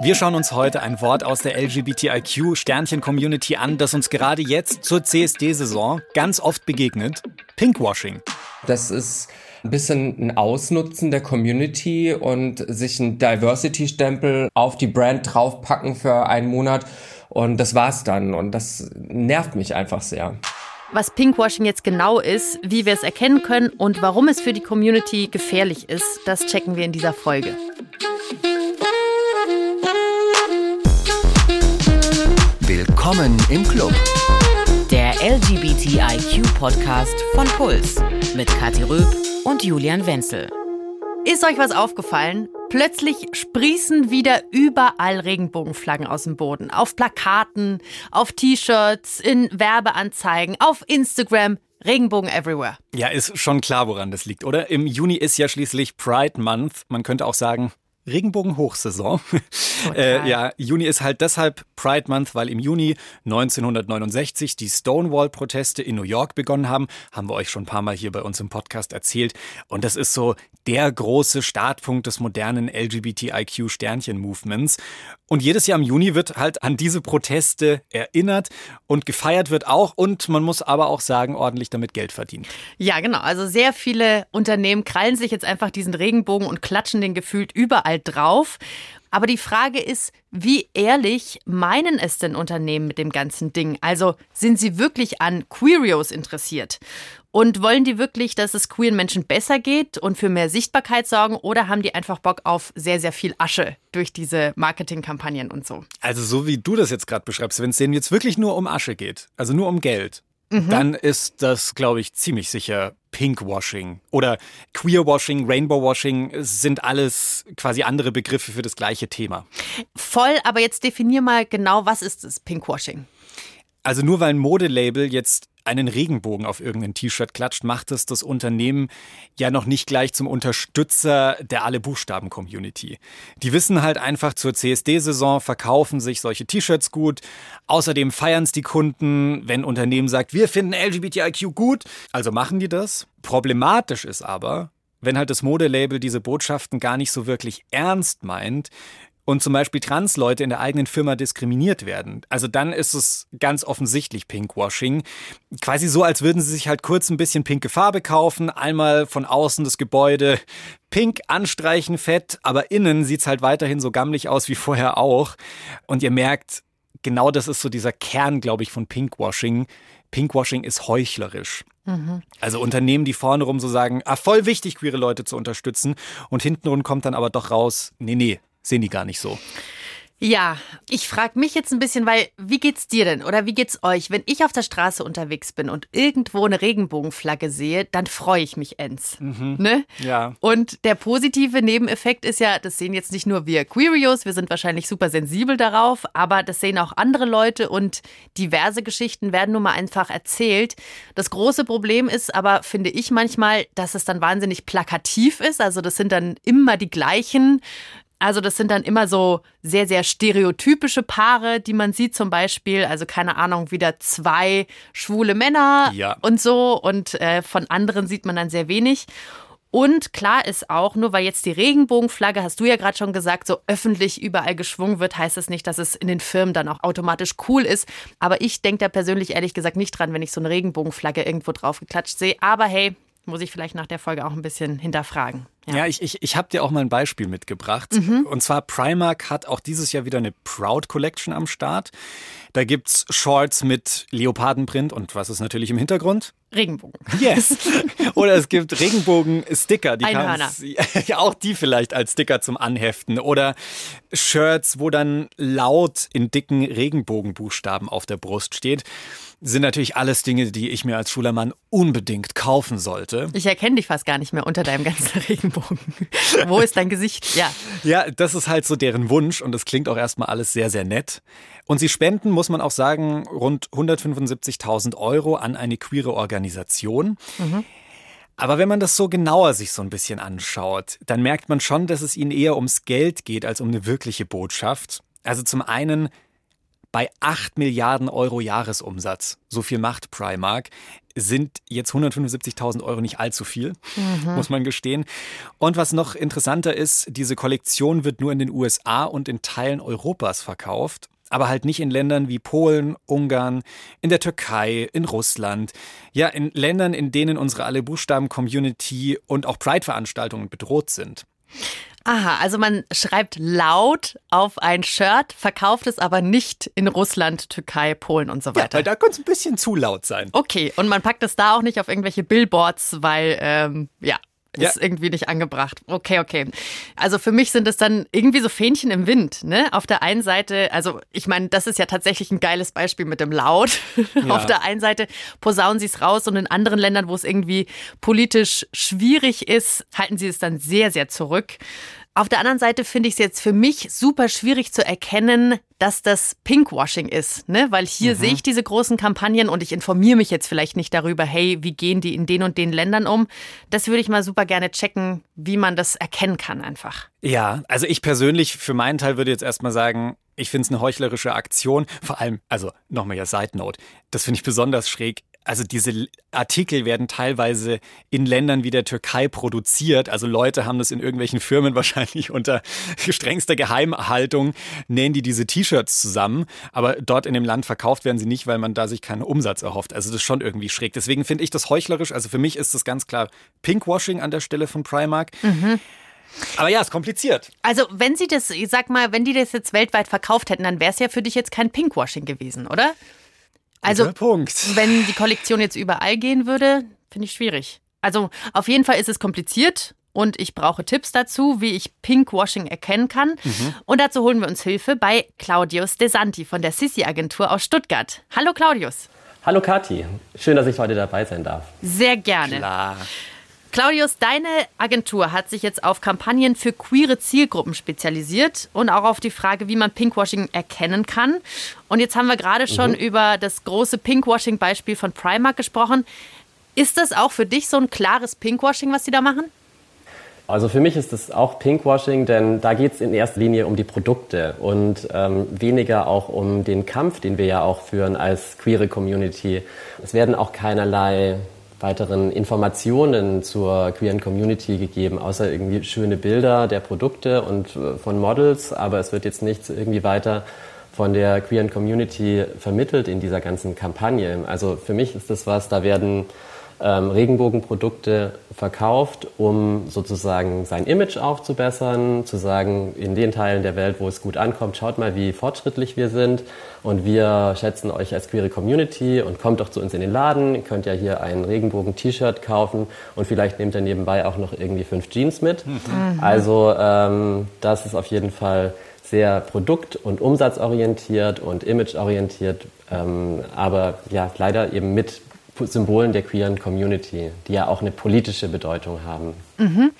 Wir schauen uns heute ein Wort aus der LGBTIQ-Sternchen-Community an, das uns gerade jetzt zur CSD-Saison ganz oft begegnet. Pinkwashing. Das ist ein bisschen ein Ausnutzen der Community und sich ein Diversity-Stempel auf die Brand draufpacken für einen Monat. Und das war's dann. Und das nervt mich einfach sehr. Was Pinkwashing jetzt genau ist, wie wir es erkennen können und warum es für die Community gefährlich ist, das checken wir in dieser Folge. Willkommen im Club. Der LGBTIQ-Podcast von Puls mit Kathi Röb und Julian Wenzel. Ist euch was aufgefallen? Plötzlich sprießen wieder überall Regenbogenflaggen aus dem Boden. Auf Plakaten, auf T-Shirts, in Werbeanzeigen, auf Instagram. Regenbogen everywhere. Ja, ist schon klar, woran das liegt, oder? Im Juni ist ja schließlich Pride Month. Man könnte auch sagen, Regenbogen-Hochsaison. äh, ja, Juni ist halt deshalb Pride Month, weil im Juni 1969 die Stonewall-Proteste in New York begonnen haben. Haben wir euch schon ein paar Mal hier bei uns im Podcast erzählt. Und das ist so der große Startpunkt des modernen LGBTIQ-Sternchen-Movements. Und jedes Jahr im Juni wird halt an diese Proteste erinnert und gefeiert wird auch. Und man muss aber auch sagen, ordentlich damit Geld verdienen. Ja, genau. Also sehr viele Unternehmen krallen sich jetzt einfach diesen Regenbogen und klatschen den gefühlt überall drauf. Aber die Frage ist, wie ehrlich meinen es denn Unternehmen mit dem ganzen Ding? Also sind sie wirklich an Queerios interessiert? Und wollen die wirklich, dass es queeren Menschen besser geht und für mehr Sichtbarkeit sorgen oder haben die einfach Bock auf sehr, sehr viel Asche durch diese Marketingkampagnen und so? Also so wie du das jetzt gerade beschreibst, wenn es denen jetzt wirklich nur um Asche geht, also nur um Geld, mhm. dann ist das, glaube ich, ziemlich sicher Pinkwashing oder Queerwashing, Rainbowwashing sind alles quasi andere Begriffe für das gleiche Thema. Voll, aber jetzt definier mal genau, was ist das Pinkwashing? Also nur weil ein Modelabel jetzt einen Regenbogen auf irgendein T-Shirt klatscht, macht es das Unternehmen ja noch nicht gleich zum Unterstützer der alle Buchstaben Community. Die wissen halt einfach zur CSD-Saison verkaufen sich solche T-Shirts gut. Außerdem feiern es die Kunden, wenn Unternehmen sagt, wir finden LGBTIQ gut, also machen die das. Problematisch ist aber, wenn halt das Modelabel diese Botschaften gar nicht so wirklich ernst meint, und zum Beispiel Transleute in der eigenen Firma diskriminiert werden. Also dann ist es ganz offensichtlich Pinkwashing. Quasi so, als würden sie sich halt kurz ein bisschen pinke Farbe kaufen, einmal von außen das Gebäude pink anstreichen, fett, aber innen sieht's halt weiterhin so gammelig aus wie vorher auch. Und ihr merkt, genau das ist so dieser Kern, glaube ich, von Pinkwashing. Pinkwashing ist heuchlerisch. Mhm. Also Unternehmen, die vorne rum so sagen, ah, voll wichtig, queere Leute zu unterstützen. Und hintenrum kommt dann aber doch raus, nee, nee, sehen die gar nicht so. Ja, ich frage mich jetzt ein bisschen, weil wie geht's dir denn oder wie geht's euch, wenn ich auf der Straße unterwegs bin und irgendwo eine Regenbogenflagge sehe, dann freue ich mich ends. Mhm. Ne? Ja. Und der positive Nebeneffekt ist ja, das sehen jetzt nicht nur wir Queerios, wir sind wahrscheinlich super sensibel darauf, aber das sehen auch andere Leute und diverse Geschichten werden nun mal einfach erzählt. Das große Problem ist aber, finde ich manchmal, dass es dann wahnsinnig plakativ ist. Also das sind dann immer die gleichen also das sind dann immer so sehr, sehr stereotypische Paare, die man sieht zum Beispiel. Also keine Ahnung, wieder zwei schwule Männer ja. und so. Und äh, von anderen sieht man dann sehr wenig. Und klar ist auch, nur weil jetzt die Regenbogenflagge, hast du ja gerade schon gesagt, so öffentlich überall geschwungen wird, heißt das nicht, dass es in den Firmen dann auch automatisch cool ist. Aber ich denke da persönlich ehrlich gesagt nicht dran, wenn ich so eine Regenbogenflagge irgendwo drauf geklatscht sehe. Aber hey, muss ich vielleicht nach der Folge auch ein bisschen hinterfragen. Ja, ja ich, ich, ich habe dir auch mal ein Beispiel mitgebracht. Mhm. Und zwar Primark hat auch dieses Jahr wieder eine Proud Collection am Start. Da gibt es Shorts mit Leopardenprint und was ist natürlich im Hintergrund? Regenbogen. Yes. Oder es gibt Regenbogen-Sticker. Die Einhörner. Ja, auch die vielleicht als Sticker zum Anheften. Oder Shirts, wo dann laut in dicken Regenbogenbuchstaben auf der Brust steht sind natürlich alles Dinge, die ich mir als Schulermann unbedingt kaufen sollte. Ich erkenne dich fast gar nicht mehr unter deinem ganzen Regenbogen. Wo ist dein Gesicht? Ja. Ja, das ist halt so deren Wunsch und das klingt auch erstmal alles sehr, sehr nett. Und sie spenden, muss man auch sagen, rund 175.000 Euro an eine queere Organisation. Mhm. Aber wenn man das so genauer sich so ein bisschen anschaut, dann merkt man schon, dass es ihnen eher ums Geld geht als um eine wirkliche Botschaft. Also zum einen Bei 8 Milliarden Euro Jahresumsatz, so viel macht Primark, sind jetzt 175.000 Euro nicht allzu viel, mhm. muss man gestehen. Und was noch interessanter ist, diese Kollektion wird nur in den USA und in Teilen Europas verkauft aber halt nicht in Ländern wie Polen, Ungarn, in der Türkei, in Russland. Ja, in Ländern, in denen unsere Alle Buchstaben-Community und auch Pride-Veranstaltungen bedroht sind. Aha, also man schreibt laut auf ein Shirt, verkauft es aber nicht in Russland, Türkei, Polen und so weiter. Ja, weil da könnte es ein bisschen zu laut sein. Okay, und man packt es da auch nicht auf irgendwelche Billboards, weil, ähm, ja, ist ja. irgendwie nicht angebracht. Okay, okay. Also für mich sind es dann irgendwie so Fähnchen im Wind. Ne? Auf der einen Seite, also ich meine, das ist ja tatsächlich ein geiles Beispiel mit dem Laut. Ja. Auf der einen Seite posaunen sie es raus und in anderen Ländern, wo es irgendwie politisch schwierig ist, halten sie es dann sehr, sehr zurück. Auf der anderen Seite finde ich es jetzt für mich super schwierig zu erkennen, dass das Pinkwashing ist, ne? Weil hier mhm. sehe ich diese großen Kampagnen und ich informiere mich jetzt vielleicht nicht darüber, hey, wie gehen die in den und den Ländern um? Das würde ich mal super gerne checken, wie man das erkennen kann einfach. Ja, also ich persönlich für meinen Teil würde jetzt erstmal sagen, ich finde es eine heuchlerische Aktion. Vor allem, also nochmal ja Side Note, das finde ich besonders schräg also diese Artikel werden teilweise in Ländern wie der Türkei produziert. Also Leute haben das in irgendwelchen Firmen wahrscheinlich unter strengster Geheimhaltung, nähen die diese T-Shirts zusammen. Aber dort in dem Land verkauft werden sie nicht, weil man da sich keinen Umsatz erhofft. Also das ist schon irgendwie schräg. Deswegen finde ich das heuchlerisch. Also für mich ist das ganz klar Pinkwashing an der Stelle von Primark. Mhm. Aber ja, ist kompliziert. Also, wenn sie das, ich sag mal, wenn die das jetzt weltweit verkauft hätten, dann wäre es ja für dich jetzt kein Pinkwashing gewesen, oder? Also, wenn die Kollektion jetzt überall gehen würde, finde ich schwierig. Also, auf jeden Fall ist es kompliziert und ich brauche Tipps dazu, wie ich Pinkwashing erkennen kann. Mhm. Und dazu holen wir uns Hilfe bei Claudius Desanti von der Sissi-Agentur aus Stuttgart. Hallo Claudius. Hallo Kathi, schön, dass ich heute dabei sein darf. Sehr gerne. Klar. Claudius, deine Agentur hat sich jetzt auf Kampagnen für queere Zielgruppen spezialisiert und auch auf die Frage, wie man Pinkwashing erkennen kann. Und jetzt haben wir gerade schon mhm. über das große Pinkwashing-Beispiel von Primark gesprochen. Ist das auch für dich so ein klares Pinkwashing, was sie da machen? Also für mich ist das auch Pinkwashing, denn da geht es in erster Linie um die Produkte und ähm, weniger auch um den Kampf, den wir ja auch führen als queere Community. Es werden auch keinerlei weiteren Informationen zur queeren Community gegeben, außer irgendwie schöne Bilder der Produkte und äh, von Models, aber es wird jetzt nichts irgendwie weiter von der queeren Community vermittelt in dieser ganzen Kampagne. Also für mich ist das was, da werden ähm, Regenbogenprodukte verkauft, um sozusagen sein Image aufzubessern, zu sagen, in den Teilen der Welt, wo es gut ankommt, schaut mal, wie fortschrittlich wir sind und wir schätzen euch als queere Community und kommt doch zu uns in den Laden, ihr könnt ja hier ein Regenbogen-T-Shirt kaufen und vielleicht nehmt ihr nebenbei auch noch irgendwie fünf Jeans mit. Mhm. Also ähm, das ist auf jeden Fall sehr produkt- und umsatzorientiert und imageorientiert, ähm, aber ja leider eben mit Symbolen der queeren Community, die ja auch eine politische Bedeutung haben. Mhm.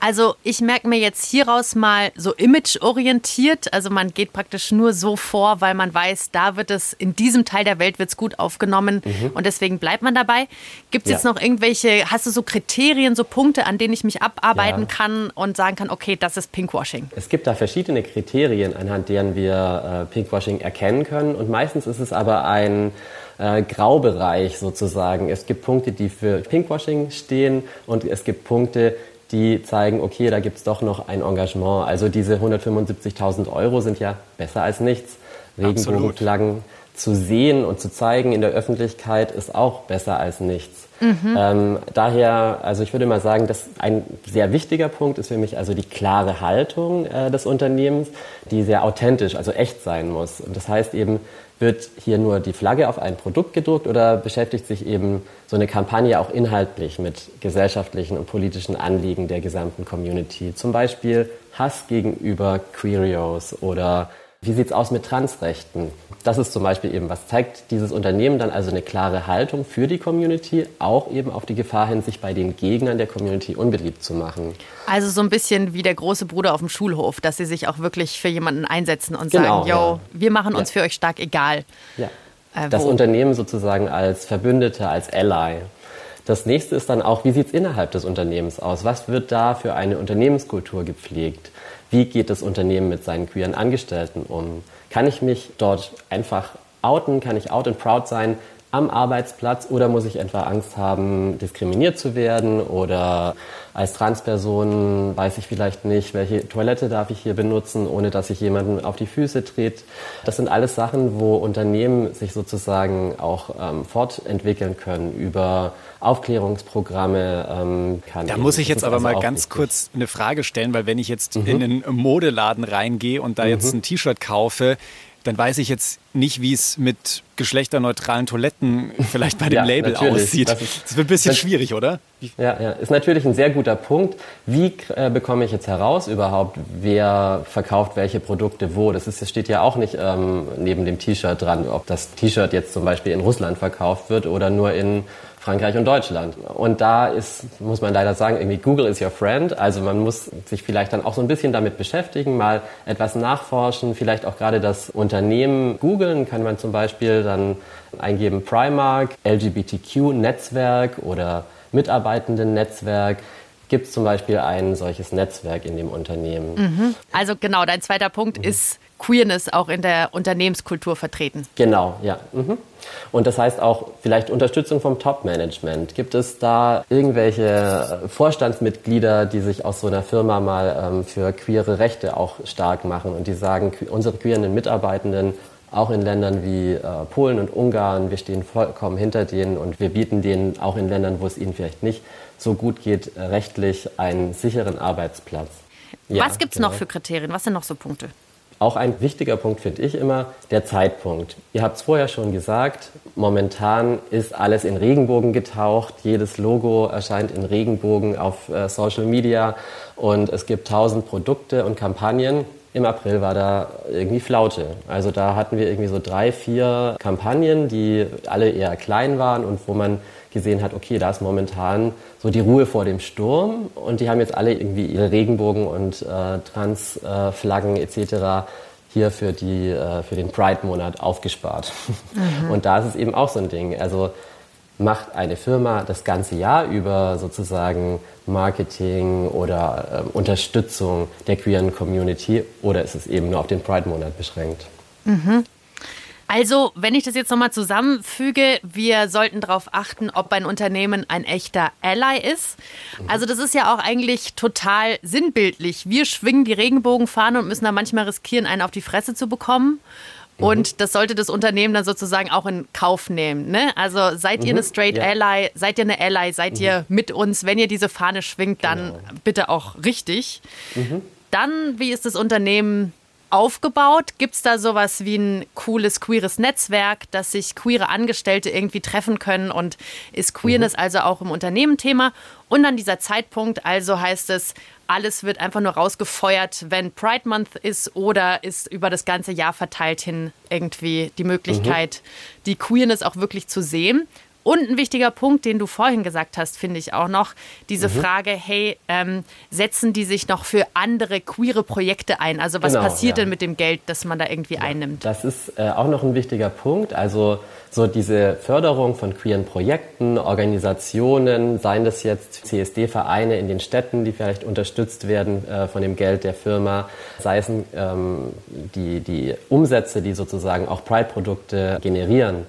Also ich merke mir jetzt hieraus mal so imageorientiert. Also man geht praktisch nur so vor, weil man weiß, da wird es, in diesem Teil der Welt wird es gut aufgenommen mhm. und deswegen bleibt man dabei. Gibt es ja. jetzt noch irgendwelche, hast du so Kriterien, so Punkte, an denen ich mich abarbeiten ja. kann und sagen kann, okay, das ist Pinkwashing? Es gibt da verschiedene Kriterien, anhand deren wir äh, Pinkwashing erkennen können und meistens ist es aber ein äh, Graubereich sozusagen. Es gibt Punkte, die für Pinkwashing stehen und es gibt Punkte, die zeigen, okay, da gibt es doch noch ein Engagement. Also diese 175.000 Euro sind ja besser als nichts. Regenbogenflaggen zu sehen und zu zeigen in der Öffentlichkeit ist auch besser als nichts. Mhm. Ähm, daher, also ich würde mal sagen, dass ein sehr wichtiger Punkt ist für mich also die klare Haltung äh, des Unternehmens, die sehr authentisch, also echt sein muss. Und das heißt eben, wird hier nur die Flagge auf ein Produkt gedruckt oder beschäftigt sich eben so eine Kampagne auch inhaltlich mit gesellschaftlichen und politischen Anliegen der gesamten Community? Zum Beispiel Hass gegenüber Queerios oder wie sieht's aus mit Transrechten? Das ist zum Beispiel eben, was zeigt dieses Unternehmen dann also eine klare Haltung für die Community, auch eben auf die Gefahr hin, sich bei den Gegnern der Community unbeliebt zu machen. Also so ein bisschen wie der große Bruder auf dem Schulhof, dass sie sich auch wirklich für jemanden einsetzen und genau, sagen, yo, ja. wir machen uns ja. für euch stark, egal. Ja. Äh, das Unternehmen sozusagen als Verbündeter, als Ally. Das nächste ist dann auch, wie sieht es innerhalb des Unternehmens aus? Was wird da für eine Unternehmenskultur gepflegt? Wie geht das Unternehmen mit seinen queeren Angestellten um? Kann ich mich dort einfach outen? Kann ich out and proud sein? Am Arbeitsplatz oder muss ich etwa Angst haben, diskriminiert zu werden oder als Transperson weiß ich vielleicht nicht, welche Toilette darf ich hier benutzen, ohne dass ich jemanden auf die Füße trete. Das sind alles Sachen, wo Unternehmen sich sozusagen auch ähm, fortentwickeln können über Aufklärungsprogramme. Ähm, kann da muss ich jetzt aber mal ganz wichtig. kurz eine Frage stellen, weil wenn ich jetzt mhm. in einen Modeladen reingehe und da mhm. jetzt ein T-Shirt kaufe, dann weiß ich jetzt nicht, wie es mit geschlechterneutralen Toiletten vielleicht bei dem ja, Label aussieht. Das, ist, das, wird ein bisschen das, schwierig, oder? Ja, ja, ist natürlich ein sehr guter Punkt. Wie äh, bekomme ich jetzt heraus überhaupt, wer verkauft welche Produkte wo? Das, ist, das steht ja auch nicht ähm, neben dem T-Shirt dran, ob das T-Shirt jetzt zum Beispiel in Russland verkauft wird oder nur in Frankreich und Deutschland. Und da ist, muss man leider sagen, irgendwie Google is your friend. Also man muss sich vielleicht dann auch so ein bisschen damit beschäftigen, mal etwas nachforschen, vielleicht auch gerade das Unternehmen googeln, kann man zum Beispiel dann eingeben Primark, LGBTQ-Netzwerk oder Mitarbeitenden-Netzwerk gibt es zum Beispiel ein solches Netzwerk in dem Unternehmen. Mhm. Also genau, dein zweiter Punkt mhm. ist Queerness auch in der Unternehmenskultur vertreten. Genau, ja. Mhm. Und das heißt auch vielleicht Unterstützung vom Top-Management. Gibt es da irgendwelche Vorstandsmitglieder, die sich aus so einer Firma mal ähm, für queere Rechte auch stark machen und die sagen, unsere queeren Mitarbeitenden auch in Ländern wie äh, Polen und Ungarn, wir stehen vollkommen hinter denen und wir bieten denen auch in Ländern, wo es ihnen vielleicht nicht so gut geht, rechtlich einen sicheren Arbeitsplatz. Ja, Was gibt es genau. noch für Kriterien? Was sind noch so Punkte? Auch ein wichtiger Punkt finde ich immer der Zeitpunkt. Ihr habt es vorher schon gesagt, momentan ist alles in Regenbogen getaucht. Jedes Logo erscheint in Regenbogen auf äh, Social Media und es gibt tausend Produkte und Kampagnen. Im April war da irgendwie Flaute. Also da hatten wir irgendwie so drei, vier Kampagnen, die alle eher klein waren und wo man gesehen hat, okay, da ist momentan so die Ruhe vor dem Sturm und die haben jetzt alle irgendwie ihre Regenbogen und äh, Transflaggen äh, etc. hier für, die, äh, für den Pride-Monat aufgespart. Mhm. Und da ist es eben auch so ein Ding. Also macht eine Firma das ganze Jahr über sozusagen Marketing oder äh, Unterstützung der queeren Community oder ist es eben nur auf den Pride-Monat beschränkt? Mhm. Also, wenn ich das jetzt nochmal zusammenfüge, wir sollten darauf achten, ob ein Unternehmen ein echter Ally ist. Also, das ist ja auch eigentlich total sinnbildlich. Wir schwingen die Regenbogenfahne und müssen da manchmal riskieren, einen auf die Fresse zu bekommen. Mhm. Und das sollte das Unternehmen dann sozusagen auch in Kauf nehmen. Ne? Also seid ihr eine mhm. Straight ja. Ally, seid ihr eine Ally, seid mhm. ihr mit uns, wenn ihr diese Fahne schwingt, dann genau. bitte auch richtig. Mhm. Dann, wie ist das Unternehmen aufgebaut? Gibt es da sowas wie ein cooles queeres Netzwerk, dass sich queere Angestellte irgendwie treffen können und ist Queerness mhm. also auch im Unternehmen Thema? Und dann dieser Zeitpunkt, also heißt es, alles wird einfach nur rausgefeuert, wenn Pride Month ist oder ist über das ganze Jahr verteilt hin irgendwie die Möglichkeit, mhm. die Queerness auch wirklich zu sehen. Und ein wichtiger Punkt, den du vorhin gesagt hast, finde ich auch noch, diese mhm. Frage, hey, ähm, setzen die sich noch für andere queere Projekte ein? Also was genau, passiert ja. denn mit dem Geld, das man da irgendwie ja, einnimmt? Das ist äh, auch noch ein wichtiger Punkt. Also so diese Förderung von queeren Projekten, Organisationen, seien das jetzt CSD-Vereine in den Städten, die vielleicht unterstützt werden äh, von dem Geld der Firma, sei es ähm, die, die Umsätze, die sozusagen auch Pride-Produkte generieren.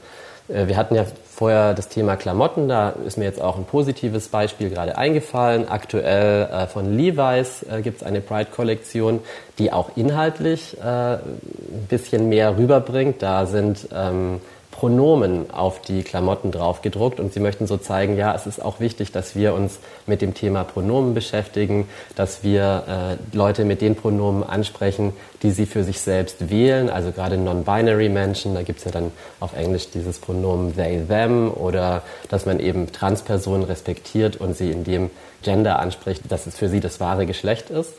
Äh, wir hatten ja vorher das Thema Klamotten, da ist mir jetzt auch ein positives Beispiel gerade eingefallen. Aktuell äh, von Levi's äh, gibt es eine Pride-Kollektion, die auch inhaltlich äh, ein bisschen mehr rüberbringt. Da sind ähm, Pronomen auf die Klamotten drauf gedruckt und sie möchten so zeigen, ja, es ist auch wichtig, dass wir uns mit dem Thema Pronomen beschäftigen, dass wir äh, Leute mit den Pronomen ansprechen, die sie für sich selbst wählen, also gerade non-binary Menschen, da gibt's ja dann auf Englisch dieses Pronomen they, them oder dass man eben Transpersonen respektiert und sie in dem Gender anspricht, dass es für sie das wahre Geschlecht ist.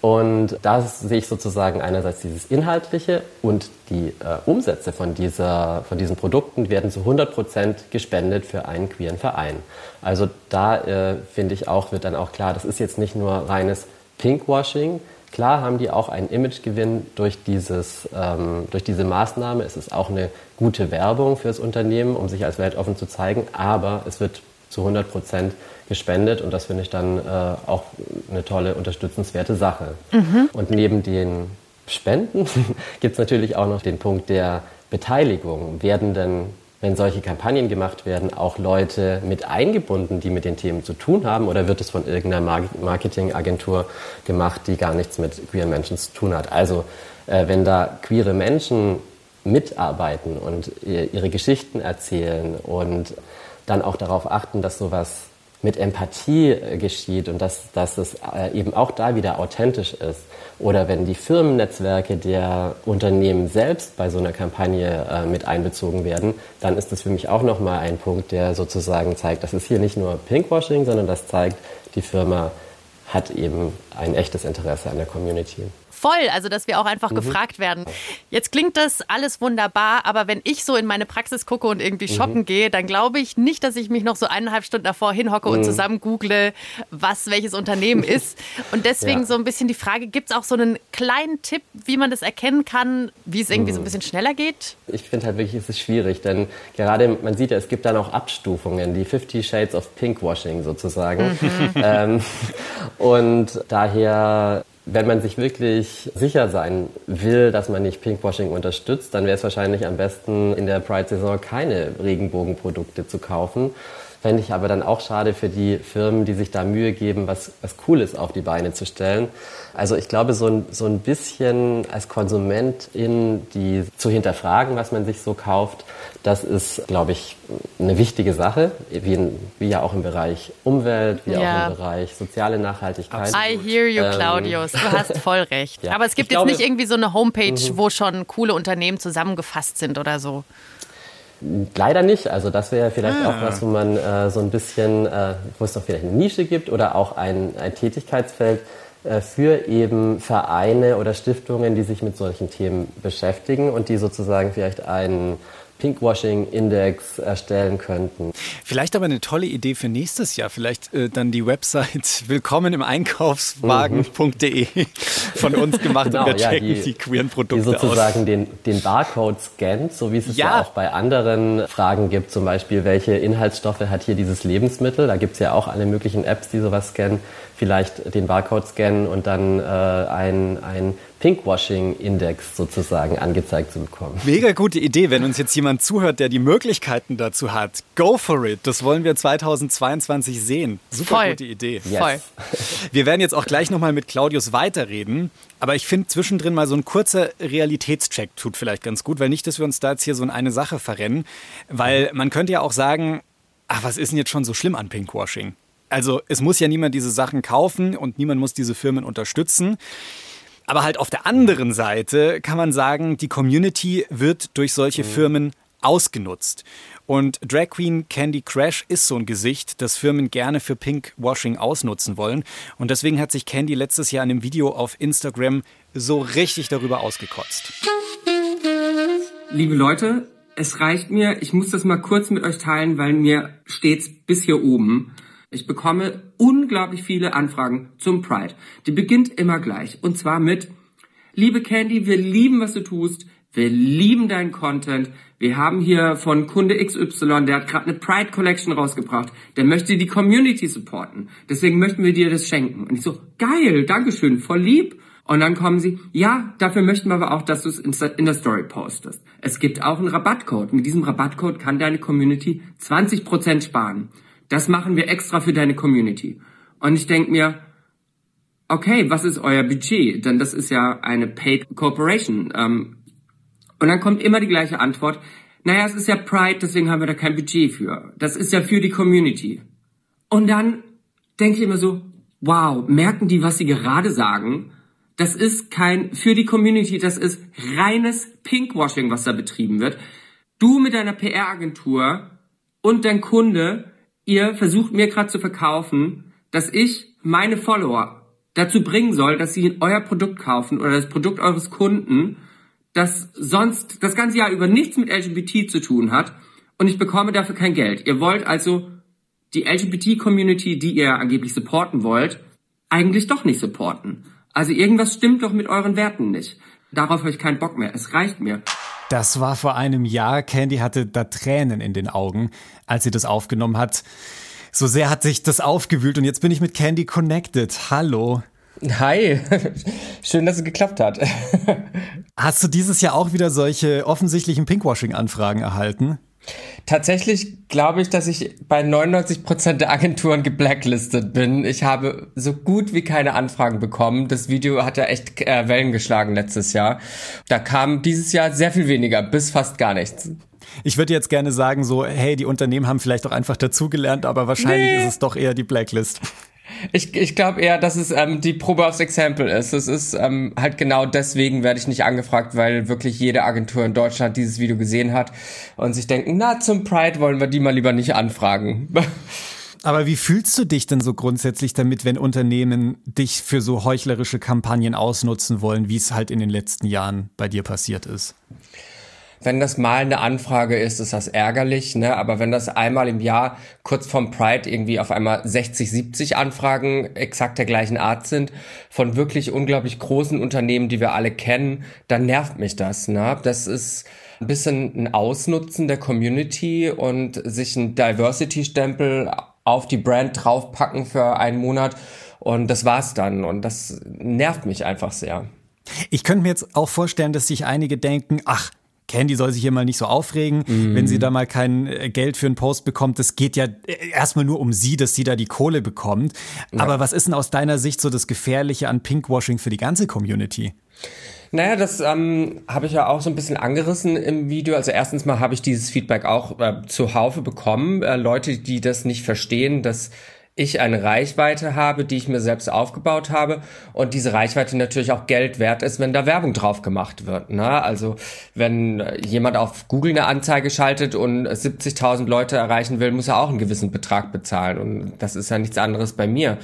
Und da sehe ich sozusagen einerseits dieses Inhaltliche und die äh, Umsätze von, dieser, von diesen Produkten werden zu 100 Prozent gespendet für einen queeren Verein. Also da äh, finde ich auch, wird dann auch klar, das ist jetzt nicht nur reines Pinkwashing. Klar haben die auch einen Imagegewinn durch, dieses, ähm, durch diese Maßnahme. Es ist auch eine gute Werbung fürs Unternehmen, um sich als weltoffen zu zeigen, aber es wird zu 100 Prozent gespendet und das finde ich dann äh, auch eine tolle, unterstützenswerte Sache. Mhm. Und neben den Spenden gibt es natürlich auch noch den Punkt der Beteiligung. Werden denn wenn solche Kampagnen gemacht werden, auch Leute mit eingebunden, die mit den Themen zu tun haben? Oder wird es von irgendeiner Marketingagentur gemacht, die gar nichts mit queeren Menschen zu tun hat? Also äh, wenn da queere Menschen mitarbeiten und ihre Geschichten erzählen und dann auch darauf achten, dass sowas mit Empathie äh, geschieht und dass, dass es äh, eben auch da wieder authentisch ist. Oder wenn die Firmennetzwerke der Unternehmen selbst bei so einer Kampagne äh, mit einbezogen werden, dann ist das für mich auch nochmal ein Punkt, der sozusagen zeigt, das ist hier nicht nur Pinkwashing, sondern das zeigt, die Firma hat eben ein echtes Interesse an der Community voll, also dass wir auch einfach mhm. gefragt werden. Jetzt klingt das alles wunderbar, aber wenn ich so in meine Praxis gucke und irgendwie mhm. shoppen gehe, dann glaube ich nicht, dass ich mich noch so eineinhalb Stunden davor hinhocke mhm. und zusammen google, was welches Unternehmen ist. Und deswegen ja. so ein bisschen die Frage, gibt es auch so einen kleinen Tipp, wie man das erkennen kann, wie es irgendwie so ein mhm. bisschen schneller geht? Ich finde halt wirklich, es ist schwierig, denn gerade, man sieht ja, es gibt dann auch Abstufungen, die 50 Shades of Pinkwashing sozusagen. Mhm. Ähm, und daher wenn man sich wirklich sicher sein will, dass man nicht Pinkwashing unterstützt, dann wäre es wahrscheinlich am besten in der Pride-Saison keine Regenbogenprodukte zu kaufen. Fände ich aber dann auch schade für die Firmen, die sich da Mühe geben, was, was Cooles auf die Beine zu stellen. Also ich glaube, so ein, so ein bisschen als Konsumentin, die zu hinterfragen, was man sich so kauft, das ist, glaube ich, eine wichtige Sache, wie, in, wie ja auch im Bereich Umwelt, wie ja. auch im Bereich soziale Nachhaltigkeit. I hear you, ähm, Claudius. Du hast voll recht. Ja. Aber es gibt ich jetzt glaube, nicht irgendwie so eine Homepage, mhm. wo schon coole Unternehmen zusammengefasst sind oder so. Leider nicht. Also das wäre vielleicht ah. auch was, wo man äh, so ein bisschen, äh, wo es doch vielleicht eine Nische gibt oder auch ein, ein Tätigkeitsfeld, äh, für eben Vereine oder Stiftungen, die sich mit solchen Themen beschäftigen und die sozusagen vielleicht einen Pinkwashing-Index erstellen könnten. Vielleicht aber eine tolle Idee für nächstes Jahr. Vielleicht äh, dann die Website willkommen im Einkaufswagen.de von uns gemacht genau, und wir ja, checken die, die queeren Produkte Die sozusagen aus. Den, den Barcode scannt, so wie es es ja. ja. auch bei anderen Fragen gibt. Zum Beispiel, welche Inhaltsstoffe hat hier dieses Lebensmittel? Da gibt es ja auch alle möglichen Apps, die sowas scannen. Vielleicht den Barcode scannen und dann äh, ein, ein Pinkwashing-Index sozusagen angezeigt zu bekommen. Mega gute Idee, wenn uns jetzt jemand zuhört, der die Möglichkeiten dazu hat. Go for it. Das wollen wir 2022 sehen. Super Voll. gute Idee. Yes. Voll. Wir werden jetzt auch gleich nochmal mit Claudius weiterreden. Aber ich finde zwischendrin mal so ein kurzer Realitätscheck tut vielleicht ganz gut, weil nicht, dass wir uns da jetzt hier so in eine Sache verrennen. Weil man könnte ja auch sagen, ach, was ist denn jetzt schon so schlimm an Pinkwashing? Also es muss ja niemand diese Sachen kaufen und niemand muss diese Firmen unterstützen. Aber halt auf der anderen Seite kann man sagen, die Community wird durch solche mhm. Firmen ausgenutzt. Und Drag Queen Candy Crash ist so ein Gesicht, das Firmen gerne für Pinkwashing ausnutzen wollen. Und deswegen hat sich Candy letztes Jahr in einem Video auf Instagram so richtig darüber ausgekotzt. Liebe Leute, es reicht mir, ich muss das mal kurz mit euch teilen, weil mir steht's bis hier oben. Ich bekomme unglaublich viele Anfragen zum Pride. Die beginnt immer gleich. Und zwar mit, liebe Candy, wir lieben, was du tust. Wir lieben deinen Content. Wir haben hier von Kunde XY, der hat gerade eine Pride Collection rausgebracht. Der möchte die Community supporten. Deswegen möchten wir dir das schenken. Und ich so, geil, Dankeschön, voll lieb. Und dann kommen sie, ja, dafür möchten wir aber auch, dass du es in der Story postest. Es gibt auch einen Rabattcode. Mit diesem Rabattcode kann deine Community 20% sparen. Das machen wir extra für deine Community. Und ich denke mir, okay, was ist euer Budget? Denn das ist ja eine Paid Corporation. Ähm, und dann kommt immer die gleiche Antwort. Naja, es ist ja Pride, deswegen haben wir da kein Budget für. Das ist ja für die Community. Und dann denke ich immer so, wow, merken die, was sie gerade sagen? Das ist kein für die Community, das ist reines Pinkwashing, was da betrieben wird. Du mit deiner PR-Agentur und dein Kunde ihr versucht mir gerade zu verkaufen, dass ich meine Follower dazu bringen soll, dass sie euer Produkt kaufen oder das Produkt eures Kunden, das sonst das ganze Jahr über nichts mit LGBT zu tun hat und ich bekomme dafür kein Geld. Ihr wollt also die LGBT-Community, die ihr angeblich supporten wollt, eigentlich doch nicht supporten. Also irgendwas stimmt doch mit euren Werten nicht. Darauf habe ich keinen Bock mehr. Es reicht mir. Das war vor einem Jahr. Candy hatte da Tränen in den Augen, als sie das aufgenommen hat. So sehr hat sich das aufgewühlt und jetzt bin ich mit Candy connected. Hallo. Hi, schön, dass es geklappt hat. Hast du dieses Jahr auch wieder solche offensichtlichen Pinkwashing-Anfragen erhalten? Tatsächlich glaube ich, dass ich bei 99 Prozent der Agenturen geblacklistet bin. Ich habe so gut wie keine Anfragen bekommen. Das Video hat ja echt äh, Wellen geschlagen letztes Jahr. Da kam dieses Jahr sehr viel weniger, bis fast gar nichts. Ich würde jetzt gerne sagen, so, hey, die Unternehmen haben vielleicht auch einfach dazugelernt, aber wahrscheinlich nee. ist es doch eher die Blacklist. Ich, ich glaube eher, dass es ähm, die Probe aufs Exempel ist. Es ist ähm, halt genau deswegen werde ich nicht angefragt, weil wirklich jede Agentur in Deutschland dieses Video gesehen hat und sich denken, na, zum Pride wollen wir die mal lieber nicht anfragen. Aber wie fühlst du dich denn so grundsätzlich damit, wenn Unternehmen dich für so heuchlerische Kampagnen ausnutzen wollen, wie es halt in den letzten Jahren bei dir passiert ist? Wenn das mal eine Anfrage ist, ist das ärgerlich, ne? Aber wenn das einmal im Jahr kurz vorm Pride irgendwie auf einmal 60, 70 Anfragen exakt der gleichen Art sind, von wirklich unglaublich großen Unternehmen, die wir alle kennen, dann nervt mich das, ne? Das ist ein bisschen ein Ausnutzen der Community und sich ein Diversity-Stempel auf die Brand draufpacken für einen Monat und das war's dann und das nervt mich einfach sehr. Ich könnte mir jetzt auch vorstellen, dass sich einige denken, ach, Candy soll sich hier mal nicht so aufregen, mm. wenn sie da mal kein äh, Geld für einen Post bekommt. Das geht ja äh, erstmal nur um sie, dass sie da die Kohle bekommt. Ja. Aber was ist denn aus deiner Sicht so das Gefährliche an Pinkwashing für die ganze Community? Naja, das ähm, habe ich ja auch so ein bisschen angerissen im Video. Also erstens mal habe ich dieses Feedback auch äh, zuhaufe bekommen. Äh, Leute, die das nicht verstehen, dass ich eine Reichweite habe, die ich mir selbst aufgebaut habe und diese Reichweite natürlich auch Geld wert ist, wenn da Werbung drauf gemacht wird. Ne? Also wenn jemand auf Google eine Anzeige schaltet und 70.000 Leute erreichen will, muss er auch einen gewissen Betrag bezahlen und das ist ja nichts anderes bei mir.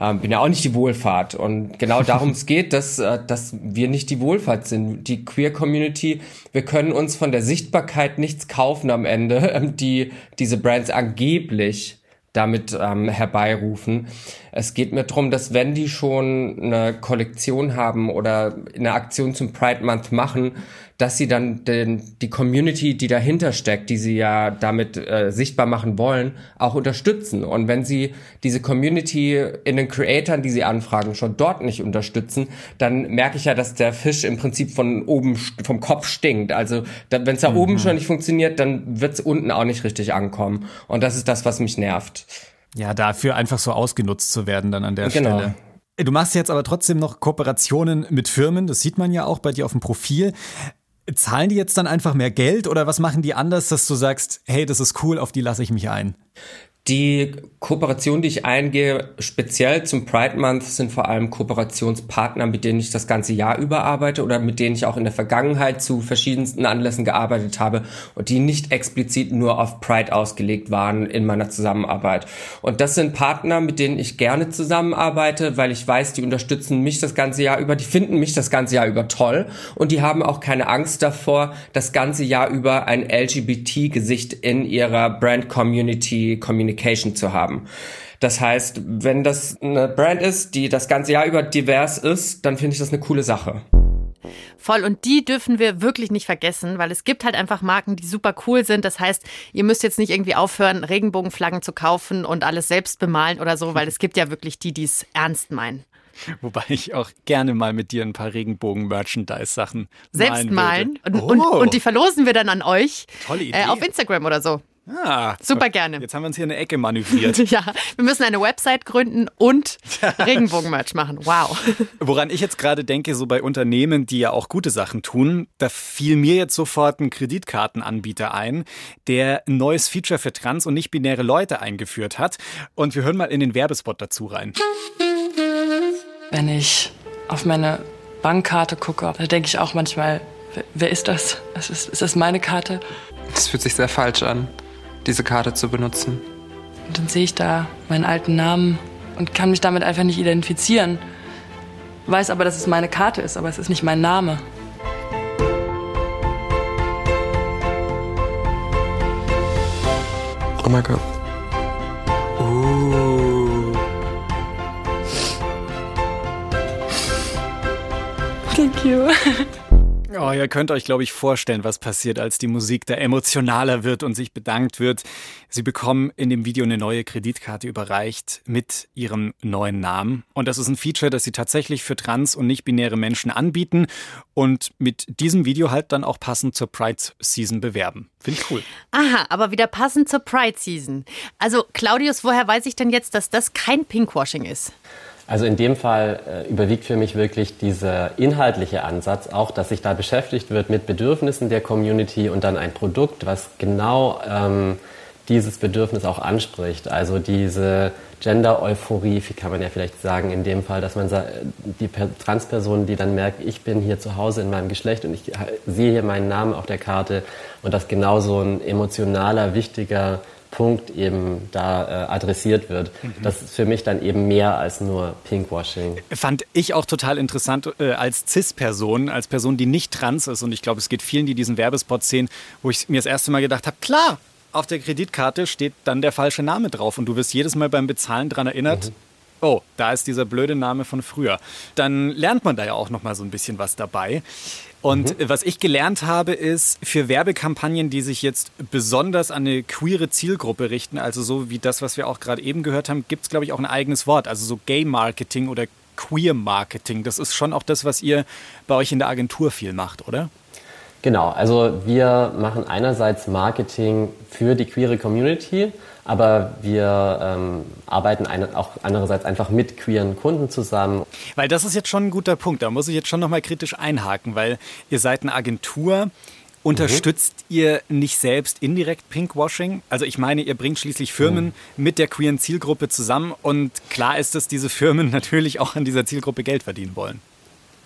Ähm, bin ja auch nicht die Wohlfahrt und genau darum es geht, dass, äh, dass wir nicht die Wohlfahrt sind. Die Queer Community, wir können uns von der Sichtbarkeit nichts kaufen am Ende, die diese Brands angeblich damit ähm, herbeirufen. Es geht mir darum, dass wenn die schon eine Kollektion haben oder eine Aktion zum Pride Month machen, dass sie dann den, die Community, die dahinter steckt, die sie ja damit äh, sichtbar machen wollen, auch unterstützen. Und wenn sie diese Community in den Creatoren, die sie anfragen, schon dort nicht unterstützen, dann merke ich ja, dass der Fisch im Prinzip von oben, vom Kopf stinkt. Also wenn es da mhm. oben schon nicht funktioniert, dann wird es unten auch nicht richtig ankommen. Und das ist das, was mich nervt. Ja, dafür einfach so ausgenutzt zu werden dann an der genau. Stelle. Du machst jetzt aber trotzdem noch Kooperationen mit Firmen, das sieht man ja auch bei dir auf dem Profil. Zahlen die jetzt dann einfach mehr Geld oder was machen die anders, dass du sagst, hey, das ist cool, auf die lasse ich mich ein? Die Kooperation, die ich eingehe, speziell zum Pride Month, sind vor allem Kooperationspartner, mit denen ich das ganze Jahr über arbeite oder mit denen ich auch in der Vergangenheit zu verschiedensten Anlässen gearbeitet habe und die nicht explizit nur auf Pride ausgelegt waren in meiner Zusammenarbeit. Und das sind Partner, mit denen ich gerne zusammenarbeite, weil ich weiß, die unterstützen mich das ganze Jahr über, die finden mich das ganze Jahr über toll und die haben auch keine Angst davor, das ganze Jahr über ein LGBT-Gesicht in ihrer Brand Community Community Communication zu haben. Das heißt, wenn das eine Brand ist, die das ganze Jahr über divers ist, dann finde ich das eine coole Sache. Voll. Und die dürfen wir wirklich nicht vergessen, weil es gibt halt einfach Marken, die super cool sind. Das heißt, ihr müsst jetzt nicht irgendwie aufhören, Regenbogenflaggen zu kaufen und alles selbst bemalen oder so, weil es gibt ja wirklich die, die es ernst meinen. Wobei ich auch gerne mal mit dir ein paar Regenbogen-Merchandise-Sachen selbst malen. Und, oh. und, und, die verlosen wir dann an euch. Tolle Idee. Äh, auf Instagram oder so. Ah, Super gerne. Jetzt haben wir uns hier eine Ecke manövriert. ja, wir müssen eine Website gründen und Regenbogen-Merch machen. Wow. Woran ich jetzt gerade denke, so bei Unternehmen, die ja auch gute Sachen tun, da fiel mir jetzt sofort ein Kreditkartenanbieter ein, der ein neues Feature für trans- und nicht-binäre Leute eingeführt hat. Und wir hören mal in den Werbespot dazu rein. Wenn ich auf meine Bankkarte gucke, da denke ich auch manchmal, wer ist das? Ist, ist das meine Karte? Das fühlt sich sehr falsch an diese Karte zu benutzen. Und dann sehe ich da meinen alten Namen und kann mich damit einfach nicht identifizieren. Weiß aber, dass es meine Karte ist, aber es ist nicht mein Name. Oh mein Gott. Uh. Thank you. Oh, ihr könnt euch, glaube ich, vorstellen, was passiert, als die Musik da emotionaler wird und sich bedankt wird. Sie bekommen in dem Video eine neue Kreditkarte überreicht mit ihrem neuen Namen. Und das ist ein Feature, das sie tatsächlich für trans- und nicht-binäre Menschen anbieten und mit diesem Video halt dann auch passend zur Pride-Season bewerben. Finde ich cool. Aha, aber wieder passend zur Pride-Season. Also, Claudius, woher weiß ich denn jetzt, dass das kein Pinkwashing ist? Also in dem Fall äh, überwiegt für mich wirklich dieser inhaltliche Ansatz, auch dass sich da beschäftigt wird mit Bedürfnissen der Community und dann ein Produkt, was genau ähm, dieses Bedürfnis auch anspricht. Also diese Gender-Euphorie, wie kann man ja vielleicht sagen in dem Fall, dass man die Transperson, die dann merkt, ich bin hier zu Hause in meinem Geschlecht und ich sehe hier meinen Namen auf der Karte und das genau so ein emotionaler, wichtiger Punkt eben da äh, adressiert wird. Mhm. Das ist für mich dann eben mehr als nur Pinkwashing. Fand ich auch total interessant äh, als CIS-Person, als Person, die nicht trans ist. Und ich glaube, es geht vielen, die diesen Werbespot sehen, wo ich mir das erste Mal gedacht habe, klar, auf der Kreditkarte steht dann der falsche Name drauf. Und du wirst jedes Mal beim Bezahlen daran erinnert, mhm. oh, da ist dieser blöde Name von früher. Dann lernt man da ja auch noch mal so ein bisschen was dabei. Und mhm. was ich gelernt habe, ist für Werbekampagnen, die sich jetzt besonders an eine queere Zielgruppe richten, also so wie das, was wir auch gerade eben gehört haben, gibt es, glaube ich, auch ein eigenes Wort, also so Gay-Marketing oder Queer-Marketing. Das ist schon auch das, was ihr bei euch in der Agentur viel macht, oder? Genau, also wir machen einerseits Marketing für die queere Community, aber wir ähm, arbeiten eine, auch andererseits einfach mit queeren Kunden zusammen. Weil das ist jetzt schon ein guter Punkt, da muss ich jetzt schon nochmal kritisch einhaken, weil ihr seid eine Agentur, Unterstützt mhm. ihr nicht selbst indirekt Pinkwashing? Also ich meine, ihr bringt schließlich Firmen mhm. mit der queeren Zielgruppe zusammen und klar ist, dass diese Firmen natürlich auch an dieser Zielgruppe Geld verdienen wollen.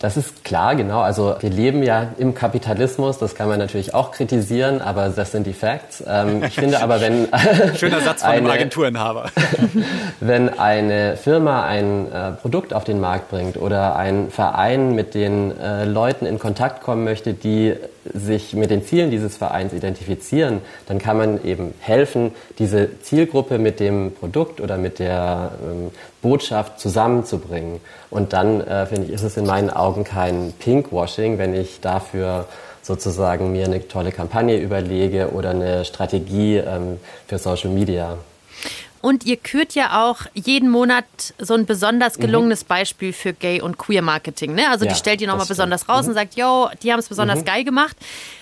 Das ist klar, genau. Also wir leben ja im Kapitalismus, das kann man natürlich auch kritisieren, aber das sind die Facts. Ähm, ich finde aber, wenn... Schöner Satz von einem Agenturinhaber. wenn eine Firma ein äh, Produkt auf den Markt bringt oder ein Verein mit den äh, Leuten in Kontakt kommen möchte, die sich mit den Zielen dieses Vereins identifizieren, dann kann man eben helfen, diese Zielgruppe mit dem Produkt oder mit der ähm, Botschaft zusammenzubringen. Und dann, äh, finde ich, ist es in meinen Augen kein Pinkwashing, wenn ich dafür sozusagen mir eine tolle Kampagne überlege oder eine Strategie ähm, für Social Media. Und ihr kürt ja auch jeden Monat so ein besonders mhm. gelungenes mhm. Beispiel für Gay- und Queer-Marketing. Ne? Also ja, die stellt ihr nochmal besonders raus mhm. und sagt, yo, die haben es besonders mhm. geil gemacht.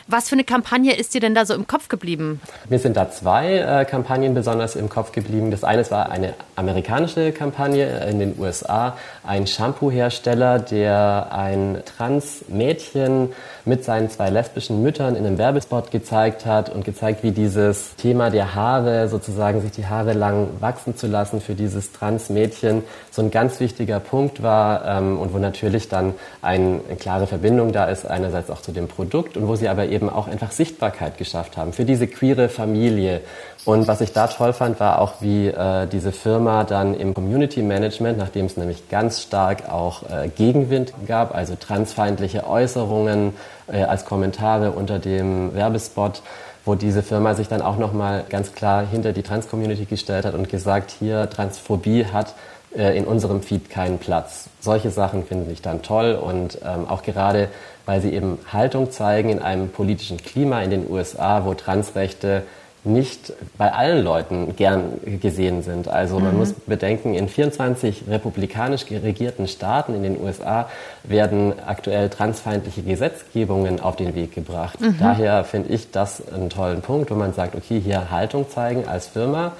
Was für eine Kampagne ist dir denn da so im Kopf geblieben? Mir sind da zwei äh, Kampagnen besonders im Kopf geblieben. Das eine war eine amerikanische Kampagne in den USA. Ein Shampoo-Hersteller, der ein Trans-Mädchen mit seinen zwei lesbischen Müttern in einem Werbespot gezeigt hat und gezeigt, wie dieses Thema der Haare, sozusagen sich die Haare lang wachsen zu lassen für dieses Trans-Mädchen, so ein ganz wichtiger Punkt war ähm, und wo natürlich dann ein, eine klare Verbindung da ist, einerseits auch zu dem Produkt und wo sie aber eben auch einfach Sichtbarkeit geschafft haben für diese queere Familie. Und was ich da toll fand, war auch, wie äh, diese Firma dann im Community Management, nachdem es nämlich ganz stark auch äh, Gegenwind gab, also transfeindliche Äußerungen äh, als Kommentare unter dem Werbespot, wo diese Firma sich dann auch nochmal ganz klar hinter die Trans-Community gestellt hat und gesagt, hier Transphobie hat äh, in unserem Feed keinen Platz. Solche Sachen finde ich dann toll und ähm, auch gerade, weil sie eben Haltung zeigen in einem politischen Klima in den USA, wo Transrechte nicht bei allen Leuten gern gesehen sind. Also man mhm. muss bedenken, in 24 republikanisch regierten Staaten in den USA werden aktuell transfeindliche Gesetzgebungen auf den Weg gebracht. Mhm. Daher finde ich das einen tollen Punkt, wo man sagt, okay, hier Haltung zeigen als Firma.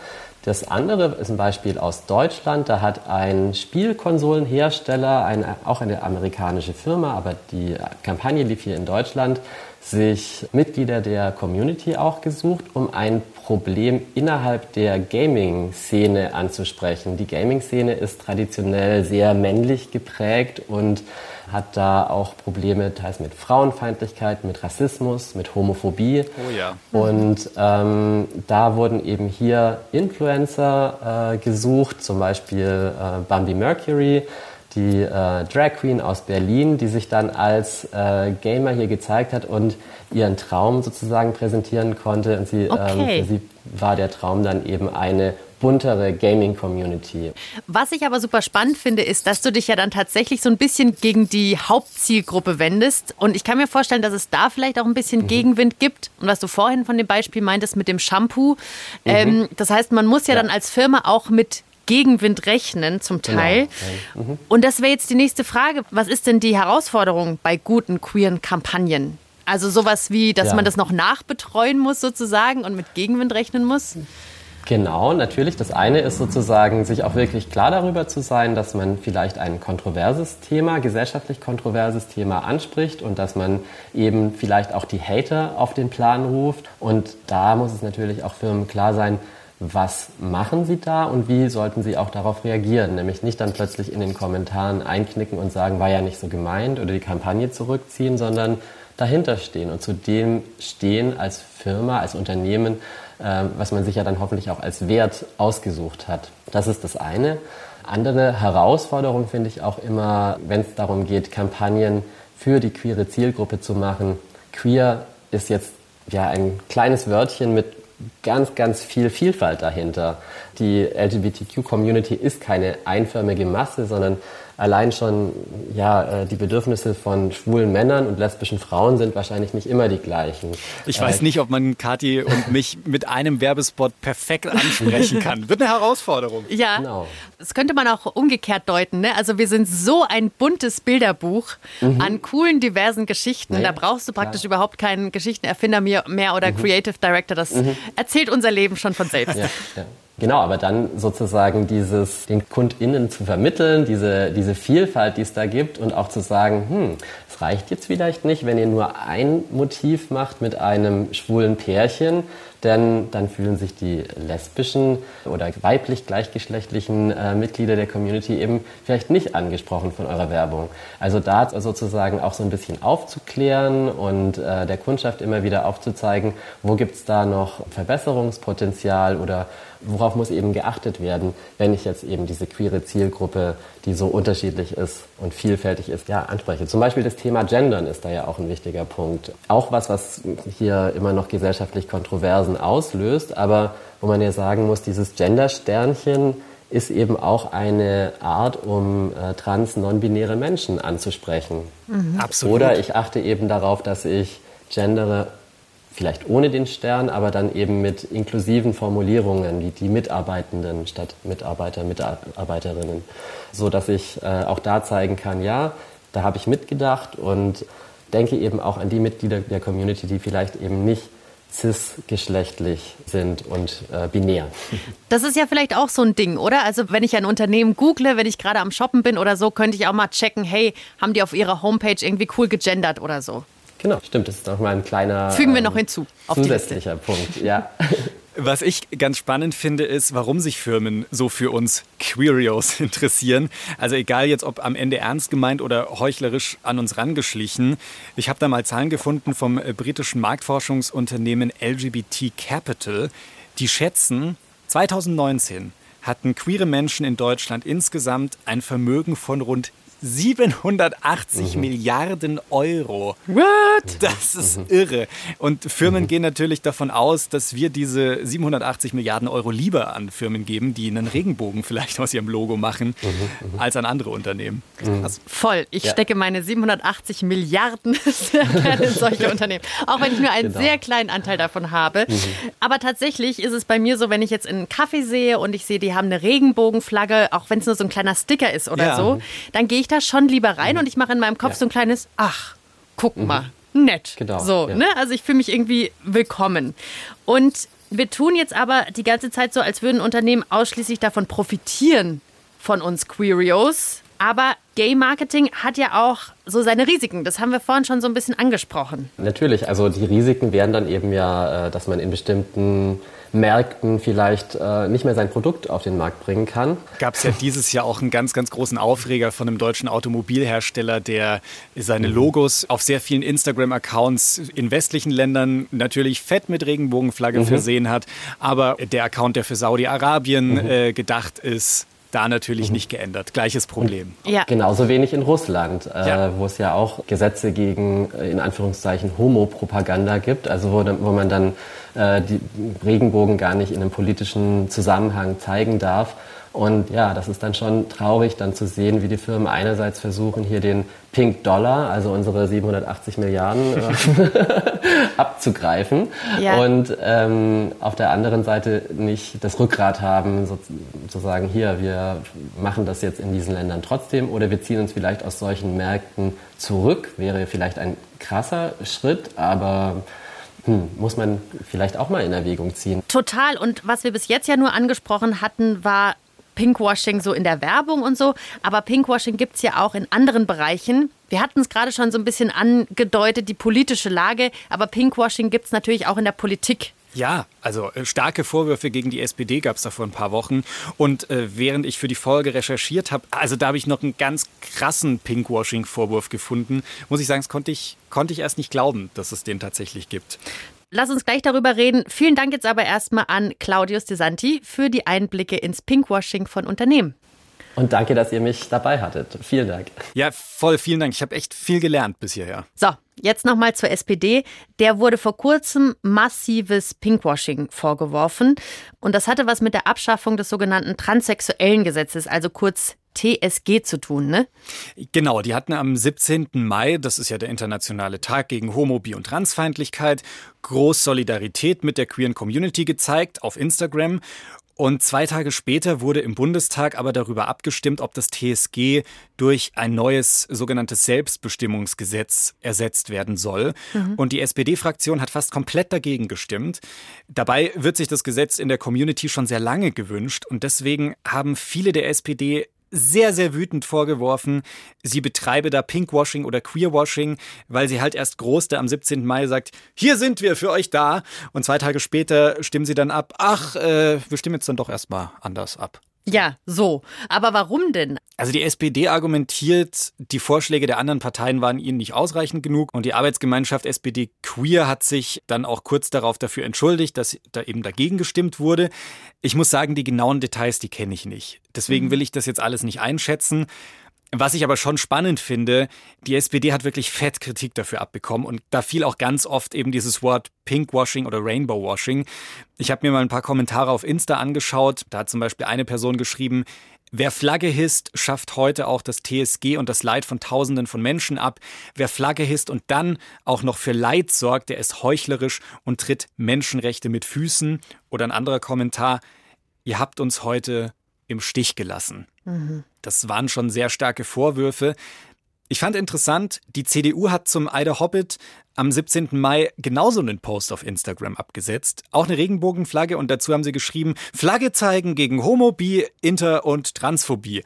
Das andere ist ein Beispiel aus Deutschland. Da hat ein Spielkonsolenhersteller, eine, auch eine amerikanische Firma, aber die Kampagne lief hier in Deutschland, sich Mitglieder der Community auch gesucht, um ein Problem innerhalb der Gaming-Szene anzusprechen. Die Gaming-Szene ist traditionell sehr männlich geprägt und hat da auch Probleme teils mit Frauenfeindlichkeit, mit Rassismus, mit Homophobie. Oh ja. Und ähm, da wurden eben hier Influencer äh, gesucht, zum Beispiel äh, Bambi Mercury, die äh, Drag Queen aus Berlin, die sich dann als äh, Gamer hier gezeigt hat und ihren Traum sozusagen präsentieren konnte. Und sie, okay. ähm, für sie war der Traum dann eben eine buntere Gaming-Community. Was ich aber super spannend finde, ist, dass du dich ja dann tatsächlich so ein bisschen gegen die Hauptzielgruppe wendest. Und ich kann mir vorstellen, dass es da vielleicht auch ein bisschen mhm. Gegenwind gibt. Und was du vorhin von dem Beispiel meintest mit dem Shampoo. Mhm. Ähm, das heißt, man muss ja, ja dann als Firma auch mit Gegenwind rechnen, zum genau. Teil. Genau. Mhm. Und das wäre jetzt die nächste Frage. Was ist denn die Herausforderung bei guten queeren Kampagnen? Also sowas wie, dass ja. man das noch nachbetreuen muss sozusagen und mit Gegenwind rechnen muss? Genau, natürlich. Das eine ist sozusagen, sich auch wirklich klar darüber zu sein, dass man vielleicht ein kontroverses Thema, gesellschaftlich kontroverses Thema anspricht und dass man eben vielleicht auch die Hater auf den Plan ruft. Und da muss es natürlich auch Firmen klar sein, was machen sie da und wie sollten sie auch darauf reagieren? Nämlich nicht dann plötzlich in den Kommentaren einknicken und sagen, war ja nicht so gemeint oder die Kampagne zurückziehen, sondern dahinter stehen und zu dem stehen als Firma, als Unternehmen, äh, was man sich ja dann hoffentlich auch als Wert ausgesucht hat. Das ist das eine. Andere Herausforderung finde ich auch immer, wenn es darum geht, Kampagnen für die queere Zielgruppe zu machen. Queer ist jetzt ja ein kleines Wörtchen mit ganz, ganz viel Vielfalt dahinter. Die LGBTQ-Community ist keine einförmige Masse, sondern allein schon ja, äh, die Bedürfnisse von schwulen Männern und lesbischen Frauen sind wahrscheinlich nicht immer die gleichen. Ich weiß äh, nicht, ob man Kathi und mich mit einem Werbespot perfekt ansprechen kann. Wird eine Herausforderung. Ja, genau. das könnte man auch umgekehrt deuten. Ne? Also wir sind so ein buntes Bilderbuch mhm. an coolen, diversen Geschichten. Nee, da brauchst du praktisch klar. überhaupt keinen Geschichtenerfinder mehr, mehr oder mhm. Creative Director. Das mhm. erzählt unser Leben schon von selbst. Ja, ja. Genau, aber dann sozusagen dieses, den KundInnen zu vermitteln, diese, diese Vielfalt, die es da gibt und auch zu sagen, hm, es reicht jetzt vielleicht nicht, wenn ihr nur ein Motiv macht mit einem schwulen Pärchen, denn dann fühlen sich die lesbischen oder weiblich gleichgeschlechtlichen äh, Mitglieder der Community eben vielleicht nicht angesprochen von eurer Werbung. Also da sozusagen auch so ein bisschen aufzuklären und äh, der Kundschaft immer wieder aufzuzeigen, wo gibt's da noch Verbesserungspotenzial oder worauf muss eben geachtet werden, wenn ich jetzt eben diese queere Zielgruppe, die so unterschiedlich ist und vielfältig ist, ja, anspreche. Zum Beispiel das Thema Gendern ist da ja auch ein wichtiger Punkt. Auch was, was hier immer noch gesellschaftlich Kontroversen auslöst, aber wo man ja sagen muss, dieses Gender-Sternchen ist eben auch eine Art, um äh, trans non-binäre Menschen anzusprechen. Mhm. Absolut. Oder ich achte eben darauf, dass ich gendere vielleicht ohne den Stern, aber dann eben mit inklusiven Formulierungen wie die Mitarbeitenden statt Mitarbeiter, Mitarbeiterinnen, so dass ich äh, auch da zeigen kann, ja, da habe ich mitgedacht und denke eben auch an die Mitglieder der Community, die vielleicht eben nicht cisgeschlechtlich sind und äh, binär. Das ist ja vielleicht auch so ein Ding, oder? Also wenn ich ein Unternehmen google, wenn ich gerade am Shoppen bin oder so, könnte ich auch mal checken, hey, haben die auf ihrer Homepage irgendwie cool gegendert oder so? Genau, stimmt. Das ist noch mal ein kleiner. Fügen wir noch ähm, hinzu. Auf zusätzlicher Punkt, ja. Was ich ganz spannend finde, ist, warum sich Firmen so für uns Queerios interessieren. Also egal jetzt, ob am Ende ernst gemeint oder heuchlerisch an uns rangeschlichen. Ich habe da mal Zahlen gefunden vom äh, britischen Marktforschungsunternehmen LGBT Capital. Die schätzen, 2019 hatten queere Menschen in Deutschland insgesamt ein Vermögen von rund 780 mhm. Milliarden Euro. What? Das ist mhm. irre. Und Firmen mhm. gehen natürlich davon aus, dass wir diese 780 Milliarden Euro lieber an Firmen geben, die einen Regenbogen vielleicht aus ihrem Logo machen, mhm. mhm. als an andere Unternehmen. Krass. Voll. Ich ja. stecke meine 780 Milliarden sehr gerne in solche Unternehmen. Auch wenn ich nur einen genau. sehr kleinen Anteil davon habe. Mhm. Aber tatsächlich ist es bei mir so, wenn ich jetzt einen Kaffee sehe und ich sehe, die haben eine Regenbogenflagge, auch wenn es nur so ein kleiner Sticker ist oder ja. so, dann gehe ich da schon lieber rein mhm. und ich mache in meinem Kopf ja. so ein kleines, ach, guck mhm. mal, nett. Genau. So, ja. ne? Also ich fühle mich irgendwie willkommen. Und wir tun jetzt aber die ganze Zeit so, als würden Unternehmen ausschließlich davon profitieren, von uns Queerios. Aber Gay Marketing hat ja auch so seine Risiken. Das haben wir vorhin schon so ein bisschen angesprochen. Natürlich, also die Risiken wären dann eben ja, äh, dass man in bestimmten Märkten vielleicht äh, nicht mehr sein Produkt auf den Markt bringen kann. Gab es ja dieses Jahr auch einen ganz, ganz großen Aufreger von einem deutschen Automobilhersteller, der seine mhm. Logos auf sehr vielen Instagram-Accounts in westlichen Ländern natürlich fett mit Regenbogenflagge mhm. versehen hat. Aber der Account, der für Saudi-Arabien mhm. äh, gedacht ist, Da natürlich nicht geändert. Gleiches Problem. Ja. Genauso wenig in Russland, äh, ja. wo es ja auch Gesetze gegen, äh, in Anführungszeichen, Homopropaganda gibt, also wo, wo man dann äh, die Regenbogen gar nicht in einem politischen Zusammenhang zeigen darf. Und ja, das ist dann schon traurig, dann zu sehen, wie die Firmen einerseits versuchen, hier den Pink Dollar, also unsere 780 Milliarden, äh, abzugreifen. Ja. Und ähm, auf der anderen Seite nicht das Rückgrat haben, so, zu sagen, hier, wir machen das jetzt in diesen Ländern trotzdem oder wir ziehen uns vielleicht aus solchen Märkten zurück. Wäre vielleicht ein krasser Schritt, aber hm, muss man vielleicht auch mal in Erwägung ziehen. Total. Und was wir bis jetzt ja nur angesprochen hatten, war Pinkwashing so in der Werbung und so. Aber Pinkwashing gibt es ja auch in anderen Bereichen. Wir hatten es gerade schon so ein bisschen angedeutet, die politische Lage. Aber Pinkwashing gibt es natürlich auch in der Politik. Ja, also äh, starke Vorwürfe gegen die SPD gab es da vor ein paar Wochen. Und äh, während ich für die Folge recherchiert habe, also da habe ich noch einen ganz krassen Pinkwashing-Vorwurf gefunden. Muss ich sagen, das konnte ich, konnte ich erst nicht glauben, dass es den tatsächlich gibt. Lass uns gleich darüber reden. Vielen Dank jetzt aber erstmal an Claudius De Santi für die Einblicke ins Pinkwashing von Unternehmen. Und danke, dass ihr mich dabei hattet. Vielen Dank. Ja, voll vielen Dank. Ich habe echt viel gelernt bis hierher. So, jetzt nochmal zur SPD. Der wurde vor kurzem massives Pinkwashing vorgeworfen. Und das hatte was mit der Abschaffung des sogenannten transsexuellen Gesetzes, also kurz TSG zu tun, ne? Genau, die hatten am 17. Mai, das ist ja der internationale Tag gegen Homo, Bi und Transfeindlichkeit, groß Solidarität mit der queeren Community gezeigt auf Instagram. Und zwei Tage später wurde im Bundestag aber darüber abgestimmt, ob das TSG durch ein neues sogenanntes Selbstbestimmungsgesetz ersetzt werden soll. Mhm. Und die SPD-Fraktion hat fast komplett dagegen gestimmt. Dabei wird sich das Gesetz in der Community schon sehr lange gewünscht. Und deswegen haben viele der SPD sehr, sehr wütend vorgeworfen, sie betreibe da Pinkwashing oder Queerwashing, weil sie halt erst groß da am 17. Mai sagt, hier sind wir für euch da. Und zwei Tage später stimmen sie dann ab, ach, äh, wir stimmen jetzt dann doch erstmal anders ab. Ja, so. Aber warum denn? Also die SPD argumentiert, die Vorschläge der anderen Parteien waren ihnen nicht ausreichend genug und die Arbeitsgemeinschaft SPD Queer hat sich dann auch kurz darauf dafür entschuldigt, dass da eben dagegen gestimmt wurde. Ich muss sagen, die genauen Details, die kenne ich nicht. Deswegen mhm. will ich das jetzt alles nicht einschätzen. Was ich aber schon spannend finde, die SPD hat wirklich fett Kritik dafür abbekommen und da fiel auch ganz oft eben dieses Wort Pinkwashing oder Rainbowwashing. Ich habe mir mal ein paar Kommentare auf Insta angeschaut. Da hat zum Beispiel eine Person geschrieben, Wer Flagge hisst, schafft heute auch das TSG und das Leid von Tausenden von Menschen ab. Wer Flagge hisst und dann auch noch für Leid sorgt, der ist heuchlerisch und tritt Menschenrechte mit Füßen. Oder ein anderer Kommentar, ihr habt uns heute im Stich gelassen. Mhm. Das waren schon sehr starke Vorwürfe. Ich fand interessant, die CDU hat zum Eider Hobbit am 17. Mai genauso einen Post auf Instagram abgesetzt. Auch eine Regenbogenflagge und dazu haben sie geschrieben, Flagge zeigen gegen Homophobie, Inter- und Transphobie.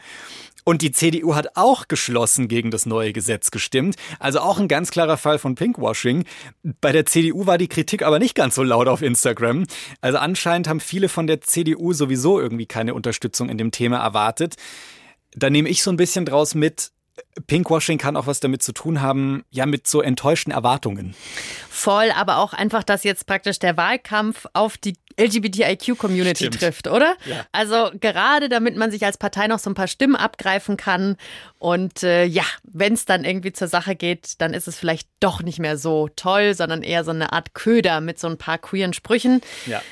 Und die CDU hat auch geschlossen gegen das neue Gesetz gestimmt. Also auch ein ganz klarer Fall von Pinkwashing. Bei der CDU war die Kritik aber nicht ganz so laut auf Instagram. Also anscheinend haben viele von der CDU sowieso irgendwie keine Unterstützung in dem Thema erwartet. Da nehme ich so ein bisschen draus mit, Pinkwashing kann auch was damit zu tun haben, ja, mit so enttäuschten Erwartungen. Voll, aber auch einfach, dass jetzt praktisch der Wahlkampf auf die LGBTIQ-Community trifft, oder? Ja. Also gerade damit man sich als Partei noch so ein paar Stimmen abgreifen kann. Und äh, ja, wenn es dann irgendwie zur Sache geht, dann ist es vielleicht doch nicht mehr so toll, sondern eher so eine Art Köder mit so ein paar queeren Sprüchen. Ja.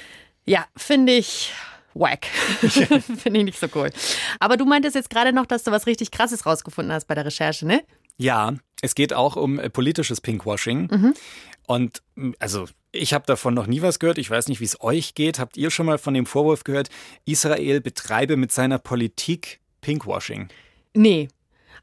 Ja, finde ich wack. Finde ich nicht so cool. Aber du meintest jetzt gerade noch, dass du was richtig Krasses rausgefunden hast bei der Recherche, ne? Ja, es geht auch um äh, politisches Pinkwashing. Mhm. Und also ich habe davon noch nie was gehört. Ich weiß nicht, wie es euch geht. Habt ihr schon mal von dem Vorwurf gehört, Israel betreibe mit seiner Politik Pinkwashing? Nee,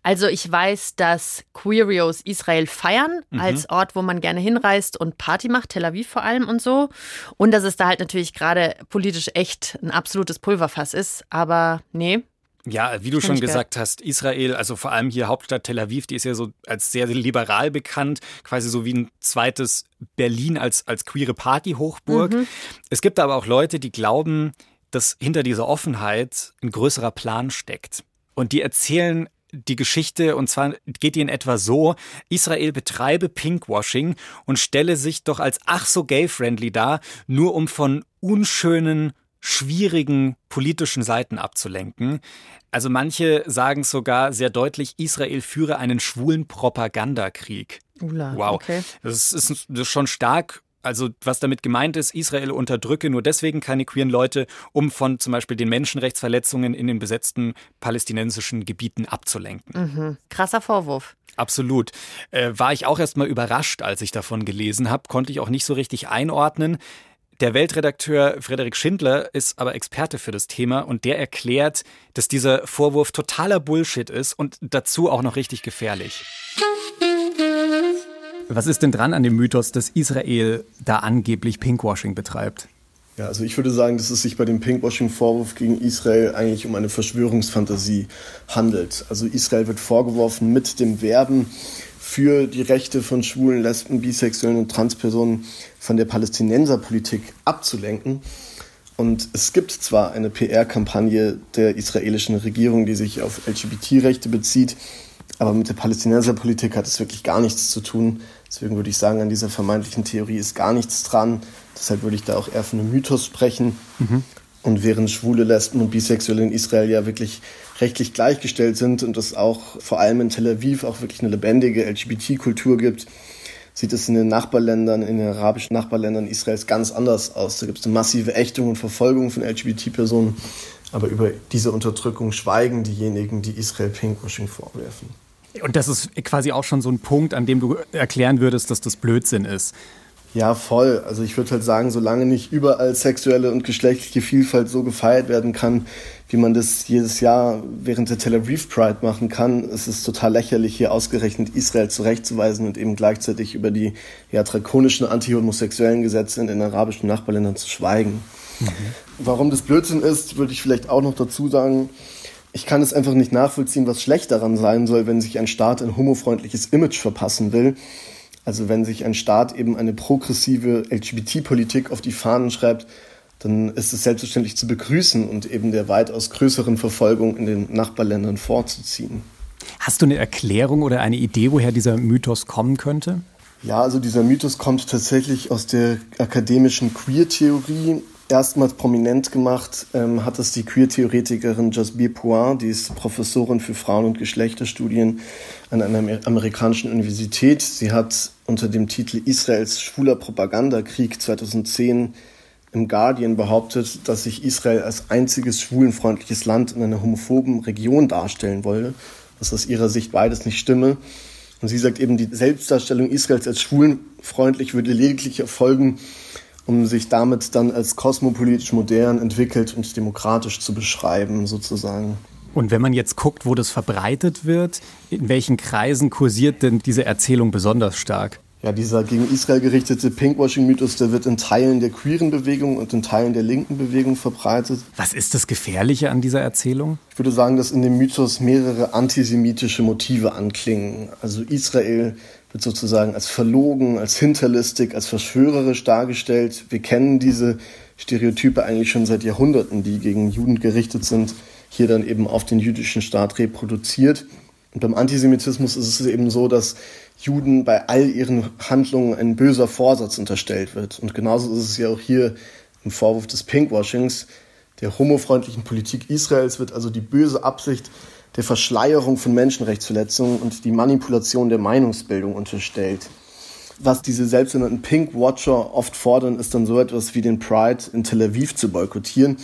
also ich weiß, dass Queerios Israel feiern mhm. als Ort, wo man gerne hinreist und Party macht, Tel Aviv vor allem und so. Und dass es da halt natürlich gerade politisch echt ein absolutes Pulverfass ist. Aber nee, ja, wie du schon gesagt hast, Israel, also vor allem hier Hauptstadt Tel Aviv, die ist ja so als sehr liberal bekannt, quasi so wie ein zweites Berlin als, als queere Party-Hochburg. Mhm. Es gibt aber auch Leute, die glauben, dass hinter dieser Offenheit ein größerer Plan steckt. Und die erzählen die Geschichte, und zwar geht die in etwa so, Israel betreibe Pinkwashing und stelle sich doch als ach so gay-friendly dar, nur um von unschönen schwierigen politischen Seiten abzulenken. Also manche sagen sogar sehr deutlich, Israel führe einen schwulen Propagandakrieg. Ula, wow, okay. das ist, das ist schon stark also was damit gemeint ist, Israel unterdrücke nur deswegen keine queeren Leute, um von zum Beispiel den Menschenrechtsverletzungen in den besetzten palästinensischen Gebieten abzulenken. Mhm. Krasser Vorwurf. Absolut. Äh, war ich auch erstmal überrascht, als ich davon gelesen habe, konnte ich auch nicht so richtig einordnen. Der Weltredakteur Frederik Schindler ist aber Experte für das Thema und der erklärt, dass dieser Vorwurf totaler Bullshit ist und dazu auch noch richtig gefährlich. Was ist denn dran an dem Mythos, dass Israel da angeblich Pinkwashing betreibt? Ja, also ich würde sagen, dass es sich bei dem Pinkwashing-Vorwurf gegen Israel eigentlich um eine Verschwörungsfantasie handelt. Also Israel wird vorgeworfen, mit dem Werben für die Rechte von Schwulen, Lesben, Bisexuellen und Transpersonen von der Palästinenserpolitik abzulenken. Und es gibt zwar eine PR-Kampagne der israelischen Regierung, die sich auf LGBT-Rechte bezieht, aber mit der Palästinenserpolitik hat es wirklich gar nichts zu tun. Deswegen würde ich sagen, an dieser vermeintlichen Theorie ist gar nichts dran. Deshalb würde ich da auch eher von einem Mythos sprechen. Mhm. Und während schwule Lesben und Bisexuelle in Israel ja wirklich rechtlich gleichgestellt sind und es auch vor allem in Tel Aviv auch wirklich eine lebendige LGBT-Kultur gibt, sieht es in den Nachbarländern, in den arabischen Nachbarländern Israels ganz anders aus. Da gibt es eine massive Ächtung und Verfolgung von LGBT-Personen. Aber über diese Unterdrückung schweigen diejenigen, die Israel Pinkwashing vorwerfen. Und das ist quasi auch schon so ein Punkt, an dem du erklären würdest, dass das Blödsinn ist. Ja, voll. Also ich würde halt sagen, solange nicht überall sexuelle und geschlechtliche Vielfalt so gefeiert werden kann, wie man das jedes Jahr während der Tel Aviv Pride machen kann, ist es total lächerlich, hier ausgerechnet Israel zurechtzuweisen und eben gleichzeitig über die ja, drakonischen antihomosexuellen Gesetze in den arabischen Nachbarländern zu schweigen. Mhm. Warum das Blödsinn ist, würde ich vielleicht auch noch dazu sagen ich kann es einfach nicht nachvollziehen, was schlecht daran sein soll, wenn sich ein Staat ein homofreundliches Image verpassen will. Also wenn sich ein Staat eben eine progressive LGBT-Politik auf die Fahnen schreibt, dann ist es selbstverständlich zu begrüßen und eben der weitaus größeren Verfolgung in den Nachbarländern vorzuziehen. Hast du eine Erklärung oder eine Idee, woher dieser Mythos kommen könnte? Ja, also dieser Mythos kommt tatsächlich aus der akademischen Queer-Theorie erstmals prominent gemacht ähm, hat es die Queer-Theoretikerin Jasbir Puar, die ist Professorin für Frauen- und Geschlechterstudien an einer amerikanischen Universität. Sie hat unter dem Titel Israels schwuler Propagandakrieg 2010 im Guardian behauptet, dass sich Israel als einziges schwulenfreundliches Land in einer homophoben Region darstellen wolle, was aus ihrer Sicht beides nicht stimme. Und sie sagt eben, die Selbstdarstellung Israels als schwulenfreundlich würde lediglich erfolgen, um sich damit dann als kosmopolitisch modern, entwickelt und demokratisch zu beschreiben, sozusagen. Und wenn man jetzt guckt, wo das verbreitet wird, in welchen Kreisen kursiert denn diese Erzählung besonders stark? Ja, dieser gegen Israel gerichtete Pinkwashing-Mythos, der wird in Teilen der queeren Bewegung und in Teilen der linken Bewegung verbreitet. Was ist das Gefährliche an dieser Erzählung? Ich würde sagen, dass in dem Mythos mehrere antisemitische Motive anklingen. Also Israel wird sozusagen als verlogen, als hinterlistig, als verschwörerisch dargestellt. Wir kennen diese Stereotype eigentlich schon seit Jahrhunderten, die gegen Juden gerichtet sind, hier dann eben auf den jüdischen Staat reproduziert. Und beim Antisemitismus ist es eben so, dass Juden bei all ihren Handlungen ein böser Vorsatz unterstellt wird. Und genauso ist es ja auch hier im Vorwurf des Pinkwashings, der homofreundlichen Politik Israels wird also die böse Absicht der Verschleierung von Menschenrechtsverletzungen und die Manipulation der Meinungsbildung unterstellt. Was diese selbsternannten Pink Watcher oft fordern, ist dann so etwas wie den Pride in Tel Aviv zu boykottieren.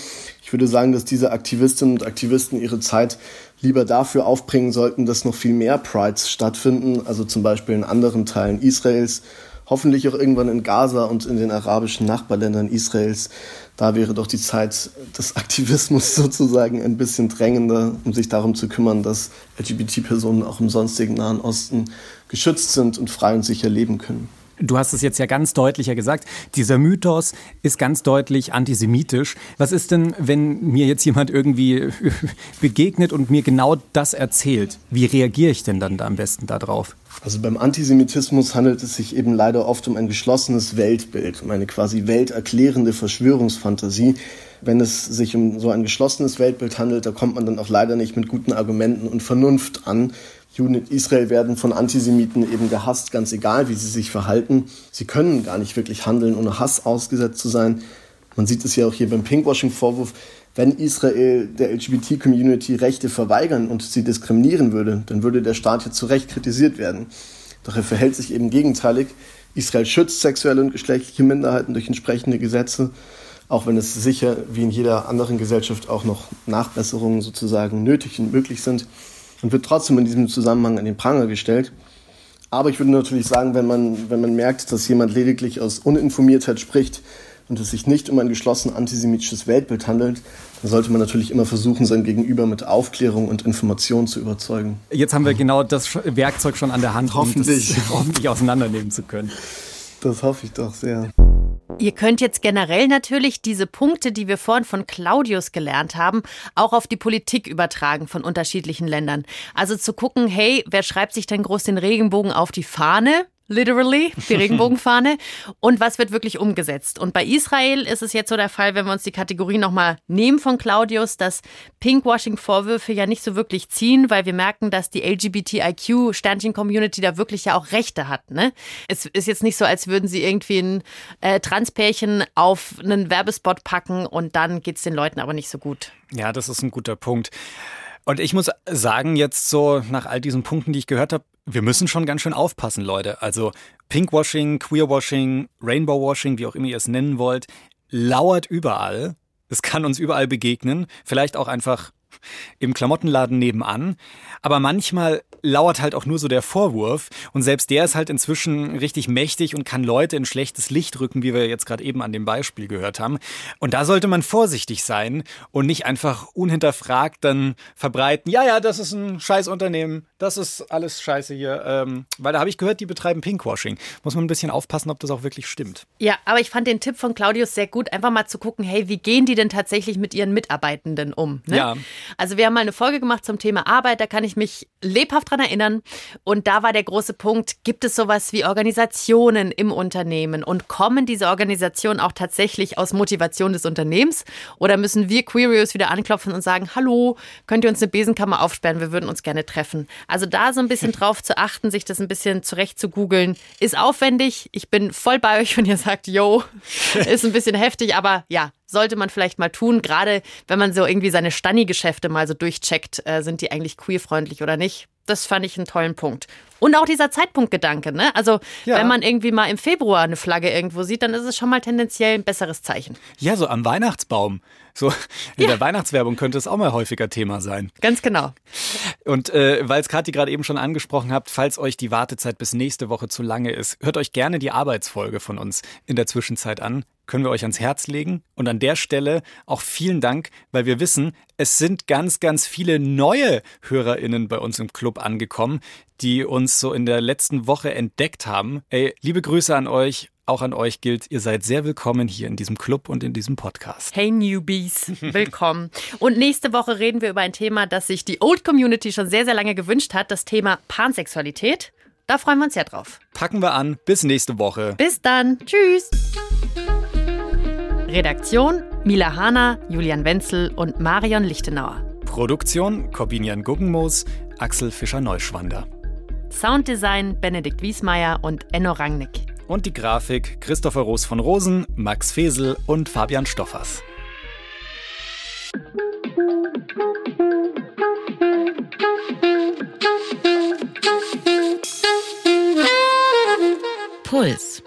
Ich würde sagen, dass diese Aktivistinnen und Aktivisten ihre Zeit lieber dafür aufbringen sollten, dass noch viel mehr Prides stattfinden, also zum Beispiel in anderen Teilen Israels, hoffentlich auch irgendwann in Gaza und in den arabischen Nachbarländern Israels. Da wäre doch die Zeit des Aktivismus sozusagen ein bisschen drängender, um sich darum zu kümmern, dass LGBT-Personen auch im sonstigen Nahen Osten geschützt sind und frei und sicher leben können. Du hast es jetzt ja ganz deutlicher gesagt. Dieser Mythos ist ganz deutlich antisemitisch. Was ist denn, wenn mir jetzt jemand irgendwie begegnet und mir genau das erzählt? Wie reagiere ich denn dann da am besten darauf? Also beim Antisemitismus handelt es sich eben leider oft um ein geschlossenes Weltbild, um eine quasi welterklärende Verschwörungsfantasie. Wenn es sich um so ein geschlossenes Weltbild handelt, da kommt man dann auch leider nicht mit guten Argumenten und Vernunft an, Juden in Israel werden von Antisemiten eben gehasst, ganz egal, wie sie sich verhalten. Sie können gar nicht wirklich handeln, ohne Hass ausgesetzt zu sein. Man sieht es ja auch hier beim Pinkwashing-Vorwurf, wenn Israel der LGBT-Community Rechte verweigern und sie diskriminieren würde, dann würde der Staat ja zu Recht kritisiert werden. Doch er verhält sich eben gegenteilig. Israel schützt sexuelle und geschlechtliche Minderheiten durch entsprechende Gesetze, auch wenn es sicher wie in jeder anderen Gesellschaft auch noch Nachbesserungen sozusagen nötig und möglich sind und wird trotzdem in diesem Zusammenhang an den Pranger gestellt. Aber ich würde natürlich sagen, wenn man, wenn man merkt, dass jemand lediglich aus Uninformiertheit spricht, und es sich nicht um ein geschlossen antisemitisches Weltbild handelt, dann sollte man natürlich immer versuchen, sein Gegenüber mit Aufklärung und Information zu überzeugen. Jetzt haben wir genau das Werkzeug schon an der Hand, hoffentlich. um das hoffentlich auseinandernehmen zu können. Das hoffe ich doch sehr. Ihr könnt jetzt generell natürlich diese Punkte, die wir vorhin von Claudius gelernt haben, auch auf die Politik übertragen von unterschiedlichen Ländern. Also zu gucken, hey, wer schreibt sich denn groß den Regenbogen auf die Fahne? Literally, die Regenbogenfahne. und was wird wirklich umgesetzt? Und bei Israel ist es jetzt so der Fall, wenn wir uns die Kategorie nochmal nehmen von Claudius, dass Pinkwashing-Vorwürfe ja nicht so wirklich ziehen, weil wir merken, dass die LGBTIQ-Sternchen-Community da wirklich ja auch Rechte hat. Ne? Es ist jetzt nicht so, als würden sie irgendwie ein äh, Transpärchen auf einen Werbespot packen und dann geht es den Leuten aber nicht so gut. Ja, das ist ein guter Punkt. Und ich muss sagen, jetzt so nach all diesen Punkten, die ich gehört habe, wir müssen schon ganz schön aufpassen, Leute. Also Pinkwashing, Queerwashing, Rainbowwashing, wie auch immer ihr es nennen wollt, lauert überall. Es kann uns überall begegnen. Vielleicht auch einfach im Klamottenladen nebenan. Aber manchmal lauert halt auch nur so der Vorwurf. Und selbst der ist halt inzwischen richtig mächtig und kann Leute in schlechtes Licht rücken, wie wir jetzt gerade eben an dem Beispiel gehört haben. Und da sollte man vorsichtig sein und nicht einfach unhinterfragt dann verbreiten, ja, ja, das ist ein scheiß Unternehmen, das ist alles scheiße hier. Ähm, weil da habe ich gehört, die betreiben Pinkwashing. Muss man ein bisschen aufpassen, ob das auch wirklich stimmt. Ja, aber ich fand den Tipp von Claudius sehr gut, einfach mal zu gucken, hey, wie gehen die denn tatsächlich mit ihren Mitarbeitenden um? Ne? Ja. Also wir haben mal eine Folge gemacht zum Thema Arbeit, da kann ich mich lebhaft dran erinnern. Und da war der große Punkt, gibt es sowas wie Organisationen im Unternehmen und kommen diese Organisationen auch tatsächlich aus Motivation des Unternehmens oder müssen wir Queerios wieder anklopfen und sagen, hallo, könnt ihr uns eine Besenkammer aufsperren, wir würden uns gerne treffen. Also da so ein bisschen drauf zu achten, sich das ein bisschen zurecht zu googeln, ist aufwendig. Ich bin voll bei euch, wenn ihr sagt, yo, ist ein bisschen heftig, aber ja, sollte man vielleicht mal tun, gerade wenn man so irgendwie seine Stanni-Geschäfte mal so durchcheckt, äh, sind die eigentlich queerfreundlich oder nicht. Das fand ich einen tollen Punkt. Und auch dieser Zeitpunktgedanke, ne? Also, ja. wenn man irgendwie mal im Februar eine Flagge irgendwo sieht, dann ist es schon mal tendenziell ein besseres Zeichen. Ja, so am Weihnachtsbaum. So in ja. der Weihnachtswerbung könnte es auch mal häufiger Thema sein. Ganz genau. Und äh, weil es Kathi gerade eben schon angesprochen habt, falls euch die Wartezeit bis nächste Woche zu lange ist, hört euch gerne die Arbeitsfolge von uns in der Zwischenzeit an können wir euch ans Herz legen. Und an der Stelle auch vielen Dank, weil wir wissen, es sind ganz, ganz viele neue HörerInnen bei uns im Club angekommen, die uns so in der letzten Woche entdeckt haben. Ey, liebe Grüße an euch. Auch an euch gilt, ihr seid sehr willkommen hier in diesem Club und in diesem Podcast. Hey Newbies, willkommen. und nächste Woche reden wir über ein Thema, das sich die Old Community schon sehr, sehr lange gewünscht hat, das Thema Pansexualität. Da freuen wir uns sehr drauf. Packen wir an. Bis nächste Woche. Bis dann. Tschüss. Redaktion Mila Hahner, Julian Wenzel und Marion Lichtenauer. Produktion Corbinian Guggenmoos, Axel Fischer-Neuschwander. Sounddesign Benedikt Wiesmeier und Enno Rangnick. Und die Grafik Christopher Roos von Rosen, Max Fesel und Fabian Stoffers. Puls